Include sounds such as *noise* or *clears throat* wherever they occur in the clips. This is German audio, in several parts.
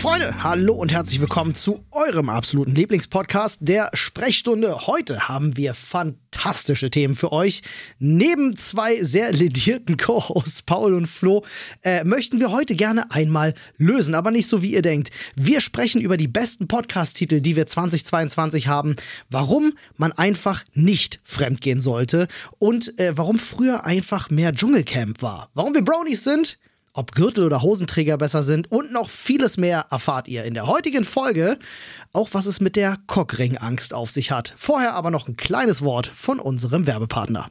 Freunde, hallo und herzlich willkommen zu eurem absoluten Lieblingspodcast der Sprechstunde. Heute haben wir fantastische Themen für euch. Neben zwei sehr ledierten Co-Hosts Paul und Flo äh, möchten wir heute gerne einmal lösen, aber nicht so wie ihr denkt. Wir sprechen über die besten Podcast-Titel, die wir 2022 haben, warum man einfach nicht fremdgehen sollte und äh, warum früher einfach mehr Dschungelcamp war. Warum wir Bronies sind, ob Gürtel oder Hosenträger besser sind und noch vieles mehr erfahrt ihr in der heutigen Folge. Auch was es mit der Cockring-Angst auf sich hat. Vorher aber noch ein kleines Wort von unserem Werbepartner.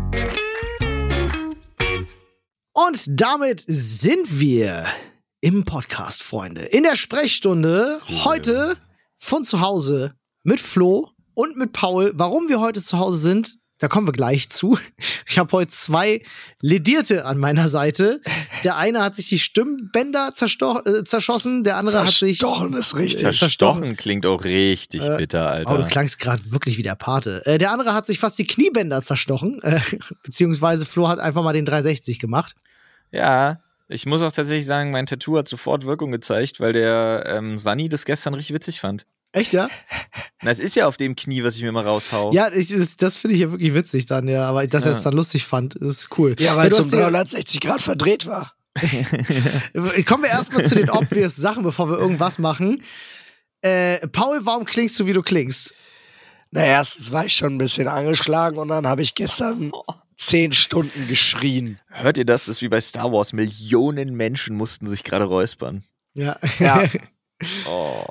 Und damit sind wir im Podcast, Freunde. In der Sprechstunde heute von zu Hause mit Flo und mit Paul. Warum wir heute zu Hause sind, da kommen wir gleich zu. Ich habe heute zwei Ledierte an meiner Seite. Der eine hat sich die Stimmbänder äh, zerschossen, der andere hat sich. Zerstochen ist richtig. Äh, zerstochen klingt auch richtig äh, bitter, Alter. Oh, du klangst gerade wirklich wie der Pate. Äh, der andere hat sich fast die Kniebänder zerstochen, äh, *laughs* beziehungsweise Flo hat einfach mal den 360 gemacht. Ja, ich muss auch tatsächlich sagen, mein Tattoo hat sofort Wirkung gezeigt, weil der ähm, Sunny das gestern richtig witzig fand. Echt, ja? Na, es ist ja auf dem Knie, was ich mir mal raushau. Ja, ich, das, das finde ich ja wirklich witzig dann, ja. Aber dass ja. er es dann lustig fand, ist cool. Ja, weil es um 360 Grad verdreht war. *laughs* Kommen wir erstmal zu den obvious Sachen, bevor wir irgendwas machen. Äh, Paul, warum klingst du, wie du klingst? Na, erstens war ich schon ein bisschen angeschlagen und dann habe ich gestern zehn Stunden geschrien. Hört ihr das? Das ist wie bei Star Wars. Millionen Menschen mussten sich gerade räuspern. Ja. Ja. *laughs* oh.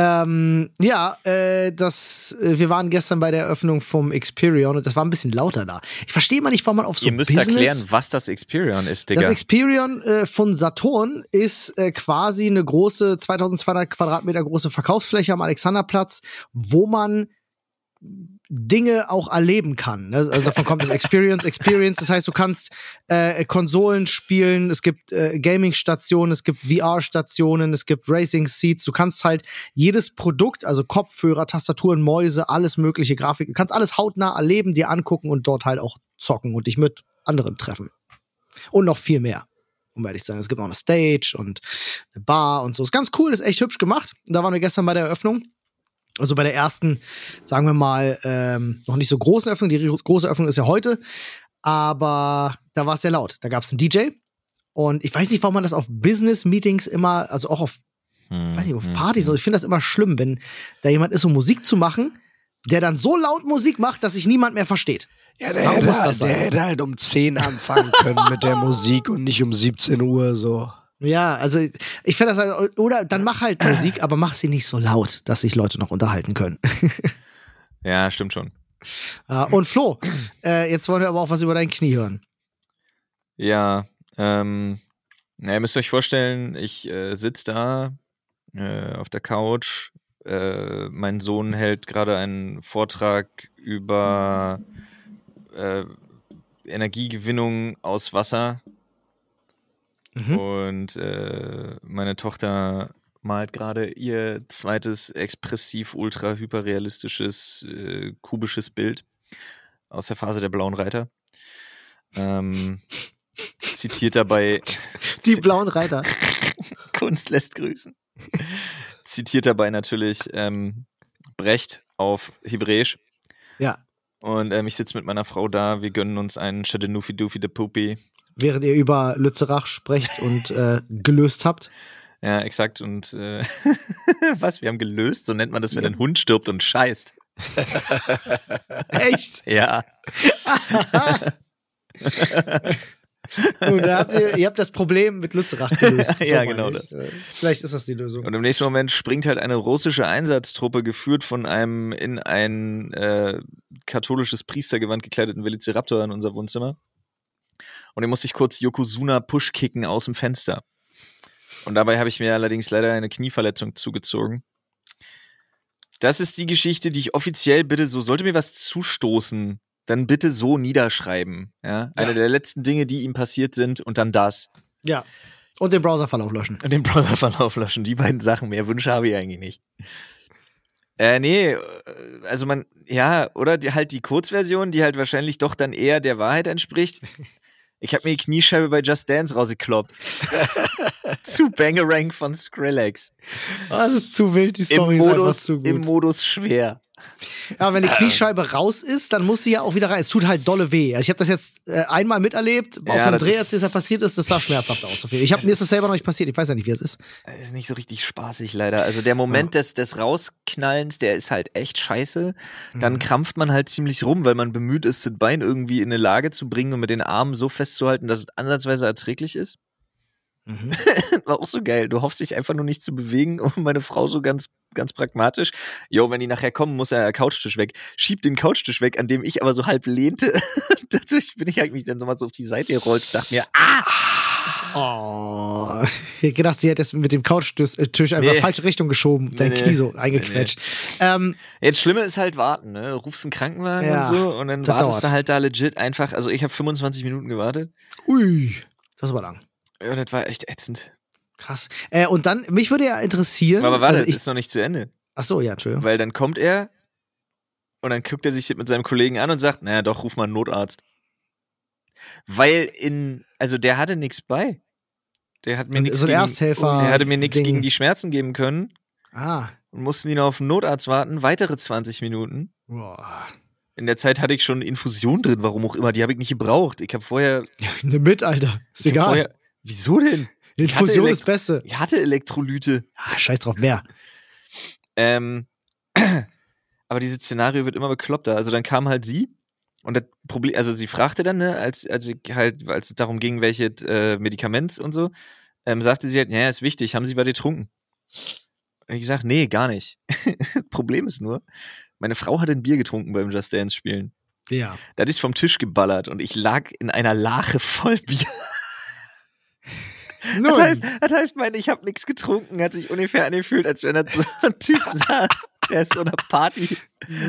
Ähm, ja, äh, das, äh, wir waren gestern bei der Eröffnung vom Experion und das war ein bisschen lauter da. Ich verstehe mal nicht, warum man auf so Ihr müsst Business erklären, was das Experion ist, Digga. Das Experion äh, von Saturn ist äh, quasi eine große, 2200 Quadratmeter große Verkaufsfläche am Alexanderplatz, wo man Dinge auch erleben kann. Ne? Also davon kommt das Experience, Experience. Das heißt, du kannst äh, Konsolen spielen, es gibt äh, Gaming-Stationen, es gibt VR-Stationen, es gibt Racing-Seats. Du kannst halt jedes Produkt, also Kopfhörer, Tastaturen, Mäuse, alles mögliche Grafik, du kannst alles hautnah erleben, dir angucken und dort halt auch zocken und dich mit anderen treffen. Und noch viel mehr. Um ehrlich zu sein. Es gibt auch eine Stage und eine Bar und so. Ist ganz cool, ist echt hübsch gemacht. Da waren wir gestern bei der Eröffnung. Also bei der ersten, sagen wir mal, ähm, noch nicht so großen Öffnung. Die große Öffnung ist ja heute. Aber da war es sehr laut. Da gab es einen DJ. Und ich weiß nicht, warum man das auf Business-Meetings immer, also auch auf, hm, weiß nicht, auf hm, Partys, hm. ich finde das immer schlimm, wenn da jemand ist, um Musik zu machen, der dann so laut Musik macht, dass sich niemand mehr versteht. Ja, der, Warum hätte, der hätte halt um 10 anfangen können mit der Musik und nicht um 17 Uhr so. Ja, also ich finde das, oder dann mach halt Musik, aber mach sie nicht so laut, dass sich Leute noch unterhalten können. *laughs* ja, stimmt schon. Uh, und Flo, äh, jetzt wollen wir aber auch was über dein Knie hören. Ja, ähm, na, ihr müsst euch vorstellen, ich äh, sitze da äh, auf der Couch. Äh, mein Sohn hält gerade einen Vortrag über äh, Energiegewinnung aus Wasser Mhm. Und äh, meine Tochter malt gerade ihr zweites expressiv ultra hyperrealistisches äh, kubisches Bild aus der Phase der blauen Reiter. Ähm, zitiert dabei *laughs* Die blauen Reiter. *laughs* Kunst lässt grüßen. Zitiert dabei natürlich ähm, Brecht auf Hebräisch. Ja. Und ähm, ich sitze mit meiner Frau da, wir gönnen uns einen Shadenufi Dufi de Pupi. Während ihr über Lützerach sprecht und äh, gelöst habt. *laughs* Ja, exakt. Und äh, *laughs* was? Wir haben gelöst? So nennt man das, wenn ein Hund stirbt und scheißt. *laughs* Echt? Ja. Da habt ihr, ihr habt das Problem mit Lützerach gelöst. Ja, meine genau ich. Äh, Vielleicht ist das die Lösung. Und im nächsten Moment springt halt eine russische Einsatztruppe, geführt von einem in ein äh, katholisches Priestergewand gekleideten Velociraptor in unser Wohnzimmer. Und den musste ich kurz Yokozuna Push kicken aus dem Fenster. Und dabei habe ich mir allerdings leider eine Knieverletzung zugezogen. Das ist die Geschichte, die ich offiziell bitte, so sollte mir was zustoßen, dann bitte so niederschreiben. Ja? Eine Ja. der letzten Dinge, die ihm passiert sind und dann das. Ja. Und den Browserverlauf löschen. Und den Browserverlauf löschen. Die beiden Sachen. Mehr Wünsche habe ich eigentlich nicht. Äh, nee, äh, also man, ja, oder die, halt die Kurzversion, die halt wahrscheinlich doch dann eher der Wahrheit entspricht. Ich habe mir die Kniescheibe bei Just Dance rausgekloppt. *laughs* zu Bangerang von Skrillex. Oh, das ist zu wild, die Im Story ist einfach Modus, zu gut. Im Modus schwer. Aber wenn die Kniescheibe raus ist, dann muss sie ja auch wieder rein. Es tut halt dolle weh. Also ich habe das jetzt äh, einmal miterlebt, auf Ja, einem das Dreh, als das ja passiert ist, das sah schmerzhaft aus. Auf. Ich hab, mir ist das selber noch nicht passiert, ich weiß ja nicht, wie es ist. Ist nicht so richtig spaßig, leider. Also der Moment des, des Rausknallens, der ist halt echt scheiße. Dann Mhm. krampft man halt ziemlich rum, weil man bemüht ist, das Bein irgendwie in eine Lage zu bringen und mit den Armen so festzuhalten, dass es ansatzweise erträglich ist. Mhm. *laughs* War auch so geil. Du hoffst dich einfach nur nicht zu bewegen *laughs* und meine Frau so ganz, ganz pragmatisch. Jo, wenn die nachher kommen, muss der Couchtisch weg. Schiebt den Couchtisch weg, an dem ich aber so halb lehnte. *laughs* Dadurch bin ich eigentlich dann so mal so auf die Seite gerollt und dachte mir, ah! Oh. Ich hätte gedacht, sie hätte es mit dem Couchtisch äh, einfach Nee. falsche Richtung geschoben, dein nee. Knie so eingequetscht. Ähm, Jetzt Schlimme ist halt warten, ne? Rufst einen Krankenwagen Ja, und so und dann wartest dauert. du halt da legit einfach. Also ich habe 25 Minuten gewartet. ui, das war lang. Ja, das war echt ätzend. Krass. Äh, und dann, mich würde ja interessieren. Aber warte, also das ich, ist noch nicht zu Ende. ach so, ja, Entschuldigung. Weil dann kommt er und dann guckt er sich mit seinem Kollegen an und sagt, naja, doch, ruf mal einen Notarzt. Weil in, also der hatte nichts bei. Der hat mir nichts So gegen, Ersthelfer. der hatte mir nichts gegen die Schmerzen geben können Ah. und mussten ihn auf einen Notarzt warten, weitere 20 Minuten. Boah. In der Zeit hatte ich schon Infusion drin, warum auch immer, die habe ich nicht gebraucht. Ich habe vorher, Nimm *laughs* mit, Alter. Ist egal. vorher, wieso denn? Infusion ist Beste. Ich hatte Elektrolyte. Ah, scheiß drauf, mehr. Ähm, *clears throat* aber dieses Szenario wird immer bekloppter. Also dann kam halt sie und das Problem, also sie fragte dann, ne, als, als halt, als es darum ging, welches äh, Medikament und so, ähm, sagte sie halt, ja, ist wichtig, haben Sie was getrunken? Und ich sag, nee, gar nicht. *laughs* Problem ist nur, meine Frau hatte ein Bier getrunken beim Just Dance spielen. Ja. Das ist vom Tisch geballert und ich lag in einer Lache voll Bier. *laughs* Nun, Das heißt, das heißt, mein, ich habe nichts getrunken, hat sich ungefähr angefühlt, als wenn das so ein Typ *laughs* saß, der aus so einer Party,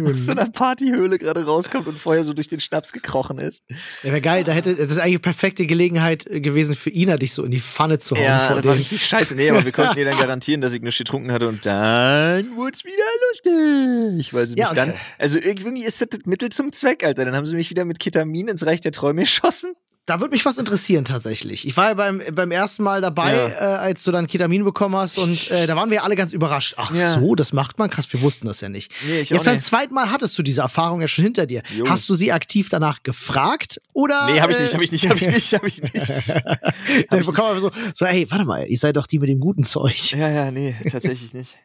aus so einer Partyhöhle gerade rauskommt und vorher so durch den Schnaps gekrochen ist. ja, wäre geil, da hätte, das ist eigentlich eine perfekte Gelegenheit äh, gewesen für Ina, dich so in die Pfanne zu hauen Ja, vor das war dem. richtig scheiße. Nee, aber wir konnten ihr dann *laughs* garantieren, dass ich nichts getrunken hatte und dann wurde es wieder lustig. Weil sie mich Ja, und- dann, also irgendwie ist das das Mittel zum Zweck, Alter. Dann haben sie mich wieder mit Ketamin ins Reich der Träume geschossen. Da würde mich was interessieren tatsächlich. Ich war ja beim, beim ersten Mal dabei, Ja. äh, als du dann Ketamin bekommen hast und äh, da waren wir alle ganz überrascht. Ach Ja. so, das macht man? Krass, wir wussten das ja nicht. Nee, ich Jetzt beim nicht. zweiten Mal hattest du diese Erfahrung ja schon hinter dir. Jo. Hast du sie aktiv danach gefragt oder? Nee, hab ich äh, nicht, hab ich nicht, hab ich nicht, hab ich nicht. *laughs* Dann bekommen wir so, so, hey, warte mal, ihr seid doch die mit dem guten Zeug. Ja, ja, nee, tatsächlich nicht.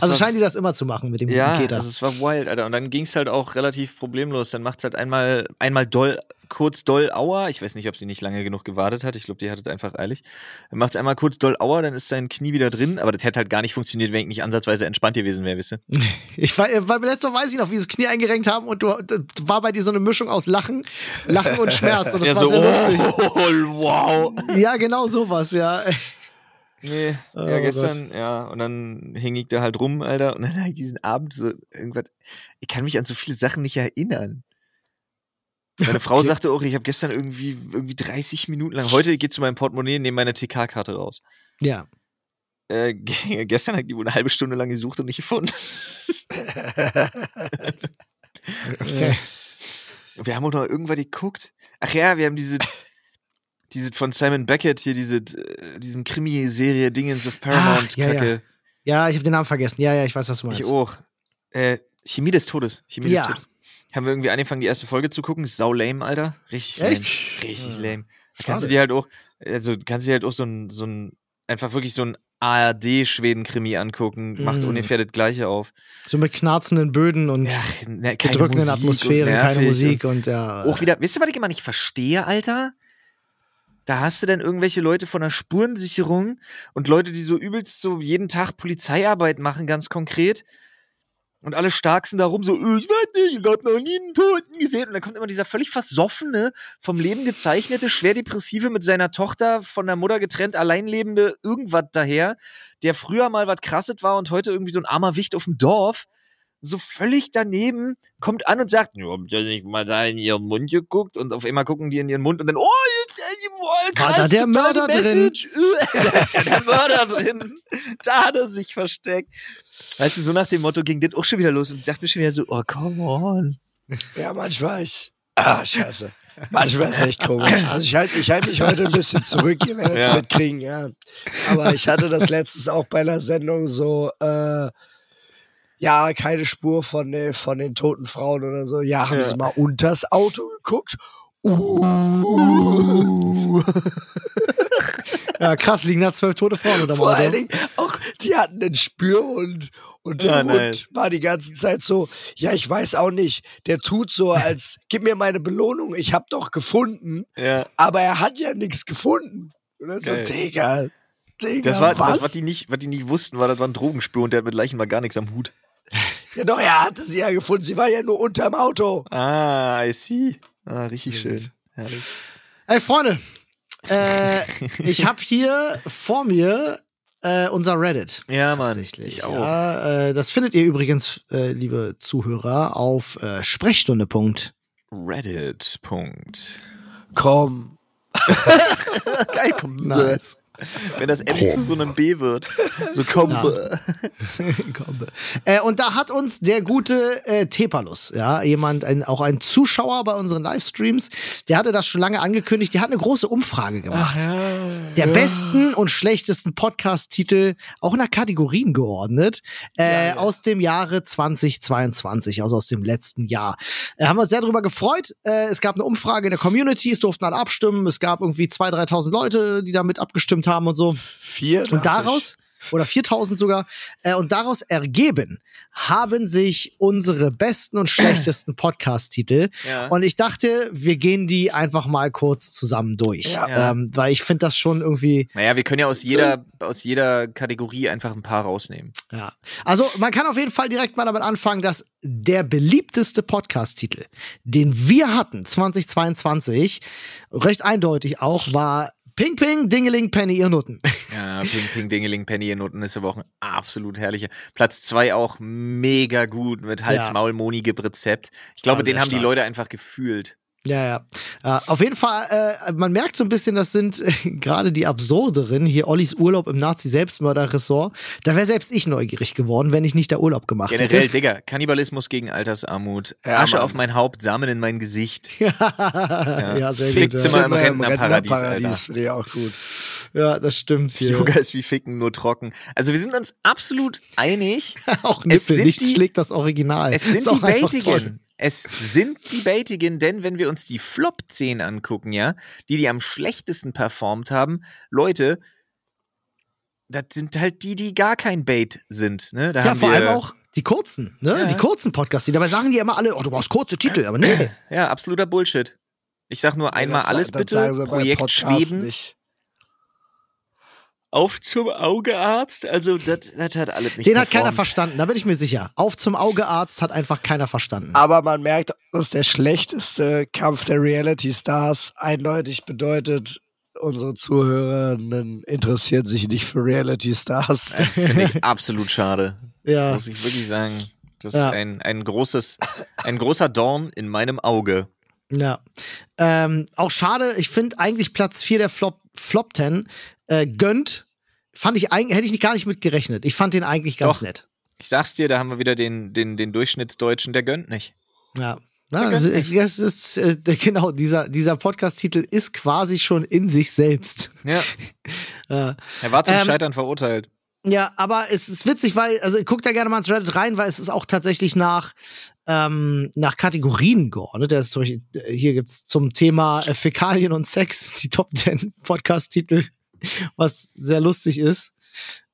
Also scheinen die das immer zu machen mit dem Ja, Keter. also es war wild, Alter. Und dann ging es halt auch relativ problemlos. Dann macht's halt einmal, einmal doll, kurz doll Aua. Ich weiß nicht, ob sie nicht lange genug gewartet hat. Ich glaube, die hatte es einfach eilig. Dann macht's einmal kurz doll Aua, dann ist dein Knie wieder drin. Aber das hätte halt gar nicht funktioniert, wenn ich nicht ansatzweise entspannt gewesen wäre, wisst ihr? *laughs* Ich war, beim letzten Mal weiß ich noch, wie sie das Knie eingerenkt haben und du war bei dir so eine Mischung aus Lachen, Lachen und Schmerz und das war sehr lustig. *laughs* oh, wow. Ja, genau sowas, ja. Nee, Oh ja, gestern, ja, und dann hing ich da halt rum, Alter, und dann ich diesen Abend so irgendwas, ich kann mich an so viele Sachen nicht erinnern. Meine Frau Okay. sagte auch, ich habe gestern irgendwie, irgendwie 30 Minuten lang, heute geht zu meinem Portemonnaie, nehme meine TK-Karte raus. Ja. Äh, ge- *laughs* gestern hat die wohl eine halbe Stunde lang gesucht und nicht gefunden. *laughs* Okay. Wir haben auch noch irgendwas geguckt. Ach ja, wir haben diese, *laughs* diese von Simon Beckett hier, diese, äh, diesen Krimi-Serie Dingens of Paramount. Ah, ja, ja. Kacke. Ja, ich habe den Namen vergessen. Ja, ja, ich weiß, was du meinst. Ich auch. Äh, Chemie des Todes. Chemie Ja. des Todes. Haben wir irgendwie angefangen, die erste Folge zu gucken. Ist sau lame, Alter. Richtig Echt? lame. Richtig Ja. lame. Da kannst du dir halt auch, also kannst du dir halt auch so ein, so ein, einfach wirklich so ein ARD-Schweden-Krimi angucken. Macht Mm. ungefähr das Gleiche auf. So mit knarzenden Böden und Ja, ne, gedrückenden Musik Atmosphären, und keine Musik und ja. Und auch wieder, wisst ihr, was ich immer nicht verstehe, Alter? Da hast du dann irgendwelche Leute von der Spurensicherung und Leute, die so übelst so jeden Tag Polizeiarbeit machen, ganz konkret. Und alle Starksten darum so, "Äh, ich weiß nicht, ich hab noch nie einen Toten gesehen. Und dann kommt immer dieser völlig versoffene, vom Leben gezeichnete, schwer depressive, mit seiner Tochter von der Mutter getrennt, alleinlebende irgendwas daher, der früher mal was krasset war und heute irgendwie so ein armer Wicht auf dem Dorf. So völlig daneben, kommt an und sagt, ja, habt ihr nicht mal da in ihren Mund geguckt? Und auf einmal gucken die in ihren Mund und dann, oh, jetzt, oh, krass, War da der Mörder drin? *laughs* *laughs* Da ist ja der Mörder drin. Da hat er sich versteckt. Weißt du, so nach dem Motto ging das auch schon wieder los und ich dachte mir schon wieder so, oh, come on. Ja, manchmal ich. Ah, scheiße. Manchmal ist echt komisch. Also ich halte ich halt mich heute ein bisschen zurück, ihr werdet es Ja. mitkriegen, ja. Aber ich hatte das letztens auch bei einer Sendung so, äh, ja, keine Spur von, den- von den toten Frauen oder so. Ja, haben Ja. sie mal unters Auto geguckt? Uh. *laughs* ja, krass, liegen da zwölf tote Frauen oder Vor allen. Dingen auch, die hatten einen Spürhund und der Ah, Hund nice. war die ganze Zeit so, ja, ich weiß auch nicht, der tut so, als *laughs* gib mir meine Belohnung, ich hab doch gefunden, Ja. aber er hat ja nichts gefunden. Und dann so. Digga, Digga, Das war, was? das, was die nicht, was die nicht wussten, war, das war ein Drogenspür und der hat mit Leichen mal gar nichts am Hut. Ja, doch, er hatte sie ja gefunden, sie war ja nur unterm Auto. Ah, I see. Ah, richtig schön. Herrlich. Ey, Freunde, äh, ich habe hier vor mir äh, unser Reddit. Ja, Mann. Tatsächlich. Ich auch. Ja, äh, das findet ihr übrigens, äh, liebe Zuhörer, auf äh, Sprechstunde. Reddit. Punkt. Komm. *laughs* Geil, komm. Nice. Wenn das M zu so einem B wird. *laughs* So komm. Ja. *laughs* Komm. äh, und da hat uns der gute äh, Tepalus, ja, jemand, ein, auch ein Zuschauer bei unseren Livestreams, der hatte das schon lange angekündigt, der hat eine große Umfrage gemacht. der besten und schlechtesten Podcast-Titel auch nach Kategorien geordnet äh, aus dem Jahre 2022, also aus dem letzten Jahr. Äh, haben wir uns sehr darüber gefreut. Äh, es gab eine Umfrage in der Community, es durften alle abstimmen. Es gab irgendwie 2.000, 3.000 Leute, die damit abgestimmt haben und so. Vier. Und daraus, oder 4000 sogar, äh, und daraus ergeben haben sich unsere besten und schlechtesten *clears throat* Podcast-Titel. Ja. Und ich dachte, wir gehen die einfach mal kurz zusammen durch. Ja. Ja. Ähm, weil ich finde das schon irgendwie, Naja, wir können ja aus jeder, aus jeder Kategorie einfach ein paar rausnehmen. ja. Also man kann auf jeden Fall direkt mal damit anfangen, dass der beliebteste Podcast-Titel, den wir hatten 2022, recht eindeutig auch, war Ping Ping, Dingeling, Penny, ihr Nutten. *laughs* Ja, Ping Ping Dingeling Penny in Noten ist aber auch ein absolut herrlicher. Platz zwei auch mega gut mit Hals Ja. Maul Moni gibt Rezept. Ich glaube, Ja, den haben die stark. Leute einfach gefühlt. Ja, ja. Äh, auf jeden Fall, äh, man merkt so ein bisschen, das sind äh, gerade die absurderen. Hier Ollis Urlaub im Nazi-Selbstmörder-Ressort. Da wäre selbst ich neugierig geworden, wenn ich nicht da Urlaub gemacht Generell, hätte. Digga, Kannibalismus gegen Altersarmut. Ja, Asche Mann. auf mein Haupt, Samen in mein Gesicht. *laughs* ja, sehr Fick gut. Zimmer Ja. im Rentnerparadies, Alter. finde ich auch gut. ja, das stimmt hier. Yoga ist wie Ficken, nur trocken. Also wir sind uns absolut einig. *laughs* Auch Es Nippel, sind nichts die- schlägt das Original. Es sind die. Baitigen. Es sind die Baitigen, denn wenn wir uns die Flop 10 angucken, ja, die die am schlechtesten performt haben, Leute, das sind halt die, die gar kein Bait sind. Ne? Da Ja, haben vor wir, allem auch die kurzen, ne? Ja. Die kurzen Podcasts. die- Dabei sagen die immer alle, oh, du brauchst kurze Titel, aber nee. Ja, absoluter Bullshit. Ich sag nur einmal Das- alles das bitte. Projekt Podcast Schweden. nicht. Auf zum Augearzt. Also, das das hat alles nicht Den hat keiner performt. verstanden, da bin ich mir sicher. Auf zum Augearzt hat einfach keiner verstanden. Aber man merkt, dass der schlechteste Kampf der Reality Stars eindeutig bedeutet, unsere Zuhörenden interessieren sich nicht für Reality Stars. Das finde ich absolut schade. *laughs* Ja. Muss ich wirklich sagen. Das Ja. ist ein, ein großes, ein großer Dorn in meinem Auge. Ja. Ähm, auch schade, ich finde eigentlich Platz 4 der Flop, Flop 10 äh, gönnt fand ich eigentlich, hätte ich gar nicht mit gerechnet. Ich fand den eigentlich ganz Doch. nett. Ich sag's dir, da haben wir wieder den, den, den Durchschnittsdeutschen, der gönnt nicht. Ja. Ja, also das ist, äh, genau, dieser, dieser Podcast-Titel ist quasi schon in sich selbst. Ja. *laughs* Äh, Er war zum Ähm, Scheitern verurteilt. Ja, aber es ist witzig, weil, also guck da gerne mal ins Reddit rein, weil es ist auch tatsächlich nach, ähm, nach Kategorien geordnet. Das ist zum Beispiel, äh, hier gibt's zum Thema äh, Fäkalien und Sex *laughs* die Top 10 Podcast-Titel, was sehr lustig ist.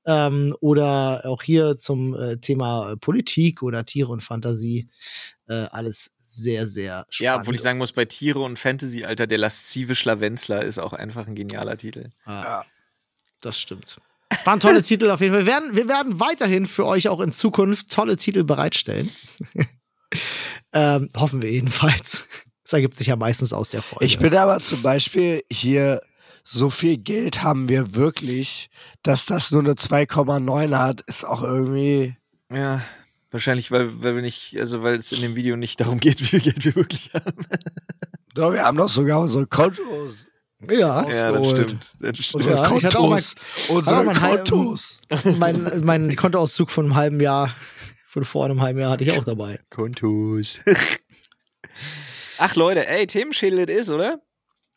Ähm, oder auch hier zum äh, Thema Politik oder Tiere und Fantasie. Äh, alles sehr, sehr spannend. Ja, obwohl ich sagen muss, bei Tiere und Fantasy, Alter, der laszive Schlawenzler ist auch einfach ein genialer Titel. Ja, das stimmt. Waren tolle Titel auf jeden Fall. Wir werden, wir werden weiterhin für euch auch in Zukunft tolle Titel bereitstellen. *laughs* ähm, hoffen wir jedenfalls. Das ergibt sich ja meistens aus der Folge. Ich bin aber zum Beispiel hier, so viel Geld haben wir wirklich, dass das nur eine 2,9 hat, ist auch irgendwie. Ja, wahrscheinlich, weil, weil wir nicht, also weil es in dem Video nicht darum geht, *laughs* wie viel Geld wir wirklich haben. Doch, wir haben doch sogar unsere Kontos. Ja. Ja, das stimmt. Das stimmt. Unsere Ja, ich hatte auch mal- Kontos. Unsere mein Kontos. mein, mein Kontoauszug von einem halben Jahr, von vor einem halben Jahr hatte ich auch dabei. Kontos. *laughs* Ach Leute, ey, Themenschädel ist, oder?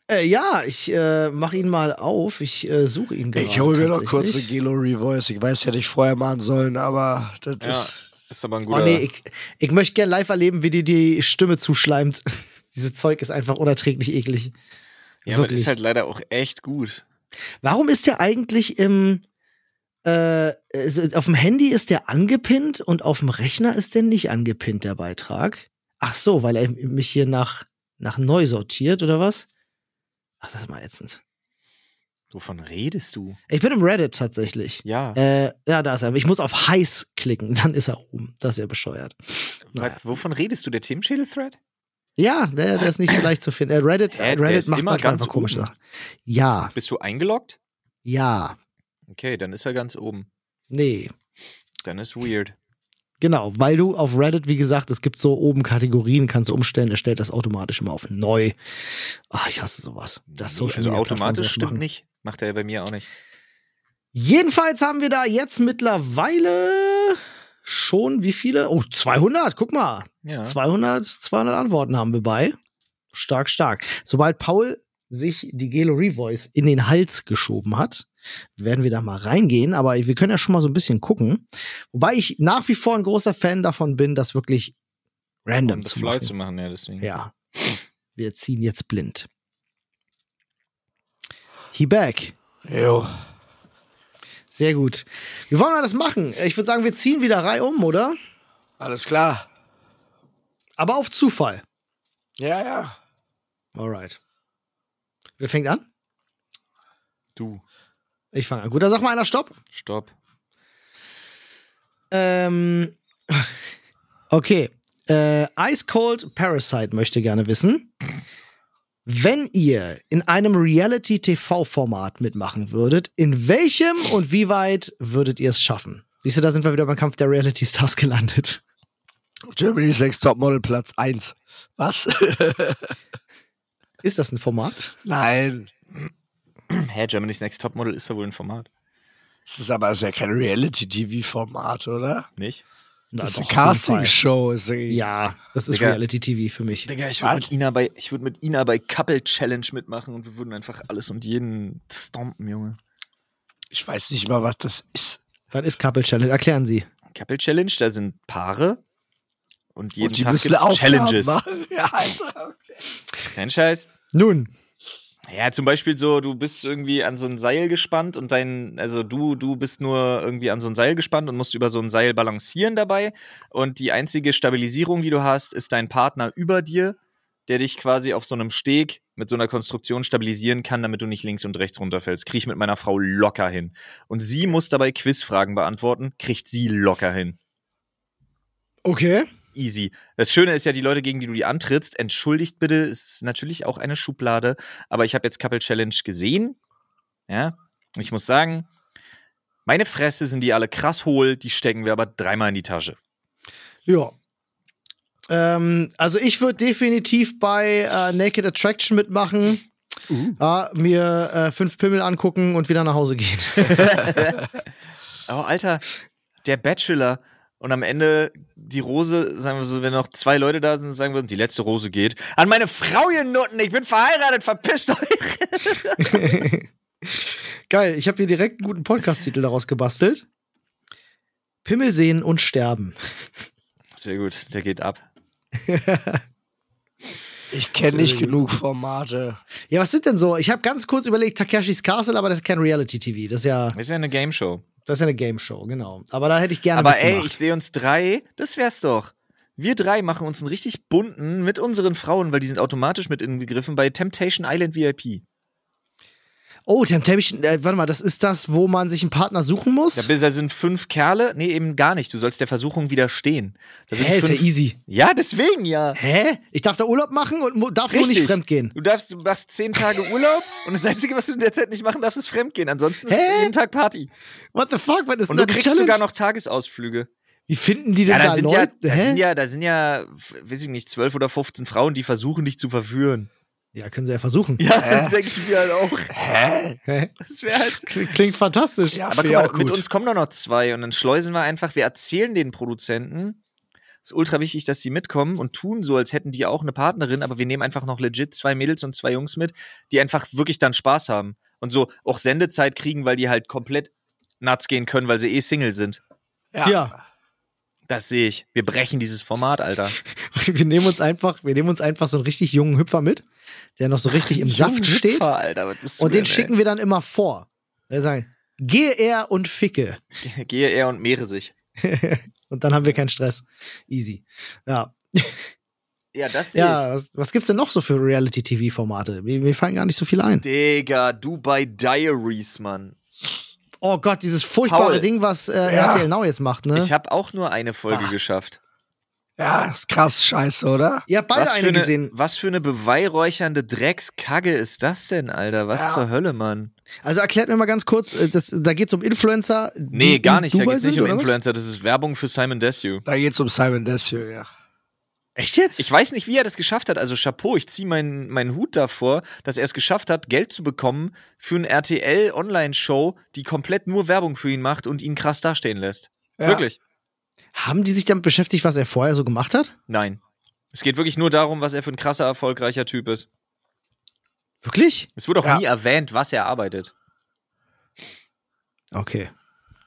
Äh, ja, ich äh, mache ihn mal auf. Ich äh, suche ihn gerade. Ich hole mir noch kurz eine. Gelo Revoice. Ich weiß ja nicht vorher machen sollen, aber das Ja, ist. ist aber ein Oh guter. nee, ich, ich möchte gern live erleben, wie dir die Stimme zuschleimt. *laughs* Dieses Zeug ist einfach unerträglich eklig. Ja, aber das wirklich. ist halt leider auch echt gut. Warum ist der eigentlich im äh, also auf dem Handy ist der angepinnt und auf dem Rechner ist der nicht angepinnt, der Beitrag? Ach so, weil er mich hier nach, nach neu sortiert oder was? Ach, das ist mal ätzend. Wovon redest du? Ich bin im Reddit tatsächlich. Ja. Äh, ja, da ist er. Ich muss auf heiß klicken, *laughs* dann ist er oben. Das ist ja bescheuert. naja. Wovon redest du? Der Themenschädel-Thread? Ja, der, der ist nicht so leicht zu finden. Äh, Reddit, Hä, Reddit macht immer manchmal ganz komische. Sachen. Ja, Bist du eingeloggt? ja, Okay, dann ist er ganz oben. nee. Dann ist weird. Genau, weil du auf Reddit, wie gesagt, es gibt so oben Kategorien, kannst du umstellen, er stellt das automatisch immer auf neu. Ach, ich hasse sowas. Das Nee, Social also automatisch stimmt machen. nicht. Macht er bei mir auch nicht. Jedenfalls haben wir da jetzt mittlerweile schon wie viele? Oh, 200, guck mal. Ja. 200, 200 Antworten haben wir bei. Stark, stark. Sobald Paul sich die Gelo Revoice in den Hals geschoben hat, werden wir da mal reingehen. Aber wir können ja schon mal so ein bisschen gucken. Wobei ich nach wie vor ein großer Fan davon bin, das wirklich random um zu machen. zu machen, ja, deswegen. Ja. Wir ziehen jetzt blind. He back. Jo. Sehr gut. Wie wollen wir das machen? Ich würde sagen, wir ziehen wieder Reihe um, oder? Alles klar. Aber auf Zufall. Ja, ja. Alright. Wer fängt an? Du, Ich fange an. Gut, dann sag mal einer Stopp. stopp. Ähm, *laughs* okay. Äh, Ice Cold Parasite möchte gerne wissen, wenn ihr in einem Reality-TV-Format mitmachen würdet, in welchem und wie weit würdet ihr es schaffen? Siehst du, da sind wir wieder beim Kampf der Reality-Stars gelandet. Germany's Next Topmodel Platz 1. Was? Ist das ein Format? Nein. Hä, Germany's Next Topmodel ist ja wohl ein Format. Das ist aber ja kein Reality-TV-Format, oder? Nicht? Na, Das ist doch, eine. Casting-Show. ja- das ist. Reality-TV für mich. Digga, ich würde mit Ina bei, ich würde mit Ina bei Couple Challenge mitmachen und wir würden einfach alles und jeden stompen, Junge. Ich weiß nicht mal, was das ist. Was ist Couple Challenge? Erklären Sie. Couple Challenge, da sind Paare und jeden Und die Tag gibt's Aufgaben Challenges. machen. *laughs* Ja, Alter. Kein Scheiß. Nun, Ja, zum Beispiel so, du bist irgendwie an so ein Seil gespannt und dein, also du, du bist nur irgendwie an so ein Seil gespannt und musst über so ein Seil balancieren dabei. Und die einzige Stabilisierung, die du hast, ist dein Partner über dir, der dich quasi auf so einem Steg mit so einer Konstruktion stabilisieren kann, damit du nicht links und rechts runterfällst. Krieg ich mit meiner Frau locker hin. Und sie muss dabei Quizfragen beantworten, kriegt sie locker hin. okay. Easy. Das Schöne ist ja, die Leute, gegen die du die antrittst, entschuldigt bitte, ist natürlich auch eine Schublade, aber ich habe jetzt Couple Challenge gesehen. Ja, und ich muss sagen, meine Fresse sind die alle krass hohl, die stecken wir aber dreimal in die Tasche. Ja. Ähm, also ich würde definitiv bei äh, Naked Attraction mitmachen. Ah, mir äh, fünf Pimmel angucken und wieder nach Hause gehen. *laughs* Oh, Alter, der Bachelor. Und am Ende die Rose, sagen wir so, wenn noch zwei Leute da sind, sagen wir, die letzte Rose geht. An meine Frau, ihr Nutten, ich bin verheiratet, verpisst euch. *laughs* Geil, ich habe hier direkt einen guten Podcast-Titel daraus gebastelt. Pimmel sehen und sterben. Sehr gut, der geht ab. *laughs* Ich kenne nicht genug Formate. Ja, was sind denn so? Ich habe ganz kurz überlegt, Takeshis Castle, aber das ist kein Reality-TV. Das ist ja, Das ist ja eine Game Show. Das ist ja eine Game Show, genau. Aber da hätte ich gerne Aber ey, ich sehe uns drei, das wär's doch. Wir drei machen uns einen richtig bunten mit unseren Frauen, weil die sind automatisch mit inbegriffen bei Temptation Island VIP. Oh, Temptation, äh, warte mal, das ist das, wo man sich einen Partner suchen muss? Da bis- da sind fünf Kerle. Nee, eben gar nicht. Du sollst der Versuchung widerstehen. Da sind Hä, ist ja fünf- easy. Ja, deswegen ja. Hä? Ich darf da Urlaub machen und darf nur nicht Richtig. fremdgehen. Du darfst, du machst zehn Tage Urlaub *laughs* und das Einzige, was du in der Zeit nicht machen darfst, ist fremdgehen. Ansonsten ist Hä? jeden Tag Party. What the fuck? Was ist Und du kriegst Challenge? sogar noch Tagesausflüge. Wie finden die denn Ja, da da sind Leute? ja, da Hä? sind ja, da sind ja, weiß ich nicht, zwölf oder 15 Frauen, die versuchen, dich zu verführen. Ja, können sie ja versuchen. Ja, dann *laughs* denke ich mir halt auch. Hä? Das wäre halt. Klingt fantastisch. Ja, Aber guck mal, auch mit uns kommen doch noch zwei und dann schleusen wir einfach, wir erzählen den Produzenten, ist ultra wichtig, dass die mitkommen und tun so, als hätten die auch eine Partnerin, aber wir nehmen einfach noch legit zwei Mädels und zwei Jungs mit, die einfach wirklich dann Spaß haben und so auch Sendezeit kriegen, weil die halt komplett nuts gehen können, weil sie eh Single sind. Ja. Das sehe ich. Wir brechen dieses Format, Alter. *laughs* Wir nehmen uns einfach, wir nehmen uns einfach so einen richtig jungen Hüpfer mit, der noch so richtig im Saft steht. Hüpfer, Alter, bist du Und den denn, schicken wir dann immer vor. Wir sagen, gehe er und ficke. ey? *laughs* Gehe er und mehre sich. *laughs* Und dann haben wir keinen Stress. Easy. Ja. *laughs* Ja, das sehe Ja, was, was gibt's denn noch so für Reality-TV-Formate? Mir, mir fallen gar nicht so viele ein. ich. Digga, Dubai Diaries, Mann. Oh Gott, dieses furchtbare Paul. Ding, was äh, Ja. RTL Now jetzt macht, ne? Ich habe auch nur eine Folge Ah. geschafft. Ja, ist krass scheiße, oder? Ihr habt beide was, für eine eine, gesehen. was für eine beweihräuchernde Dreckskacke ist das denn, Alter? Was Ja. zur Hölle, Mann? Also erklärt mir mal ganz kurz, äh, das, da geht's um Influencer. die Nee, gar in nicht. Da Dubai geht's nicht sind, um oder was? Influencer. Das ist Werbung für Simon Desue. Da geht's um Simon Desue, ja. Echt jetzt? Ich weiß nicht, wie er das geschafft hat. Also Chapeau, ich ziehe meinen meinen Hut davor, dass er es geschafft hat, Geld zu bekommen für eine RTL-Online-Show, die komplett nur Werbung für ihn macht und ihn krass dastehen lässt. ja. Wirklich. Haben die sich damit beschäftigt, was er vorher so gemacht hat? Nein. Es geht wirklich nur darum, was er für ein krasser, erfolgreicher Typ ist. Wirklich? Es wird auch Ja. nie erwähnt, was er arbeitet. Okay.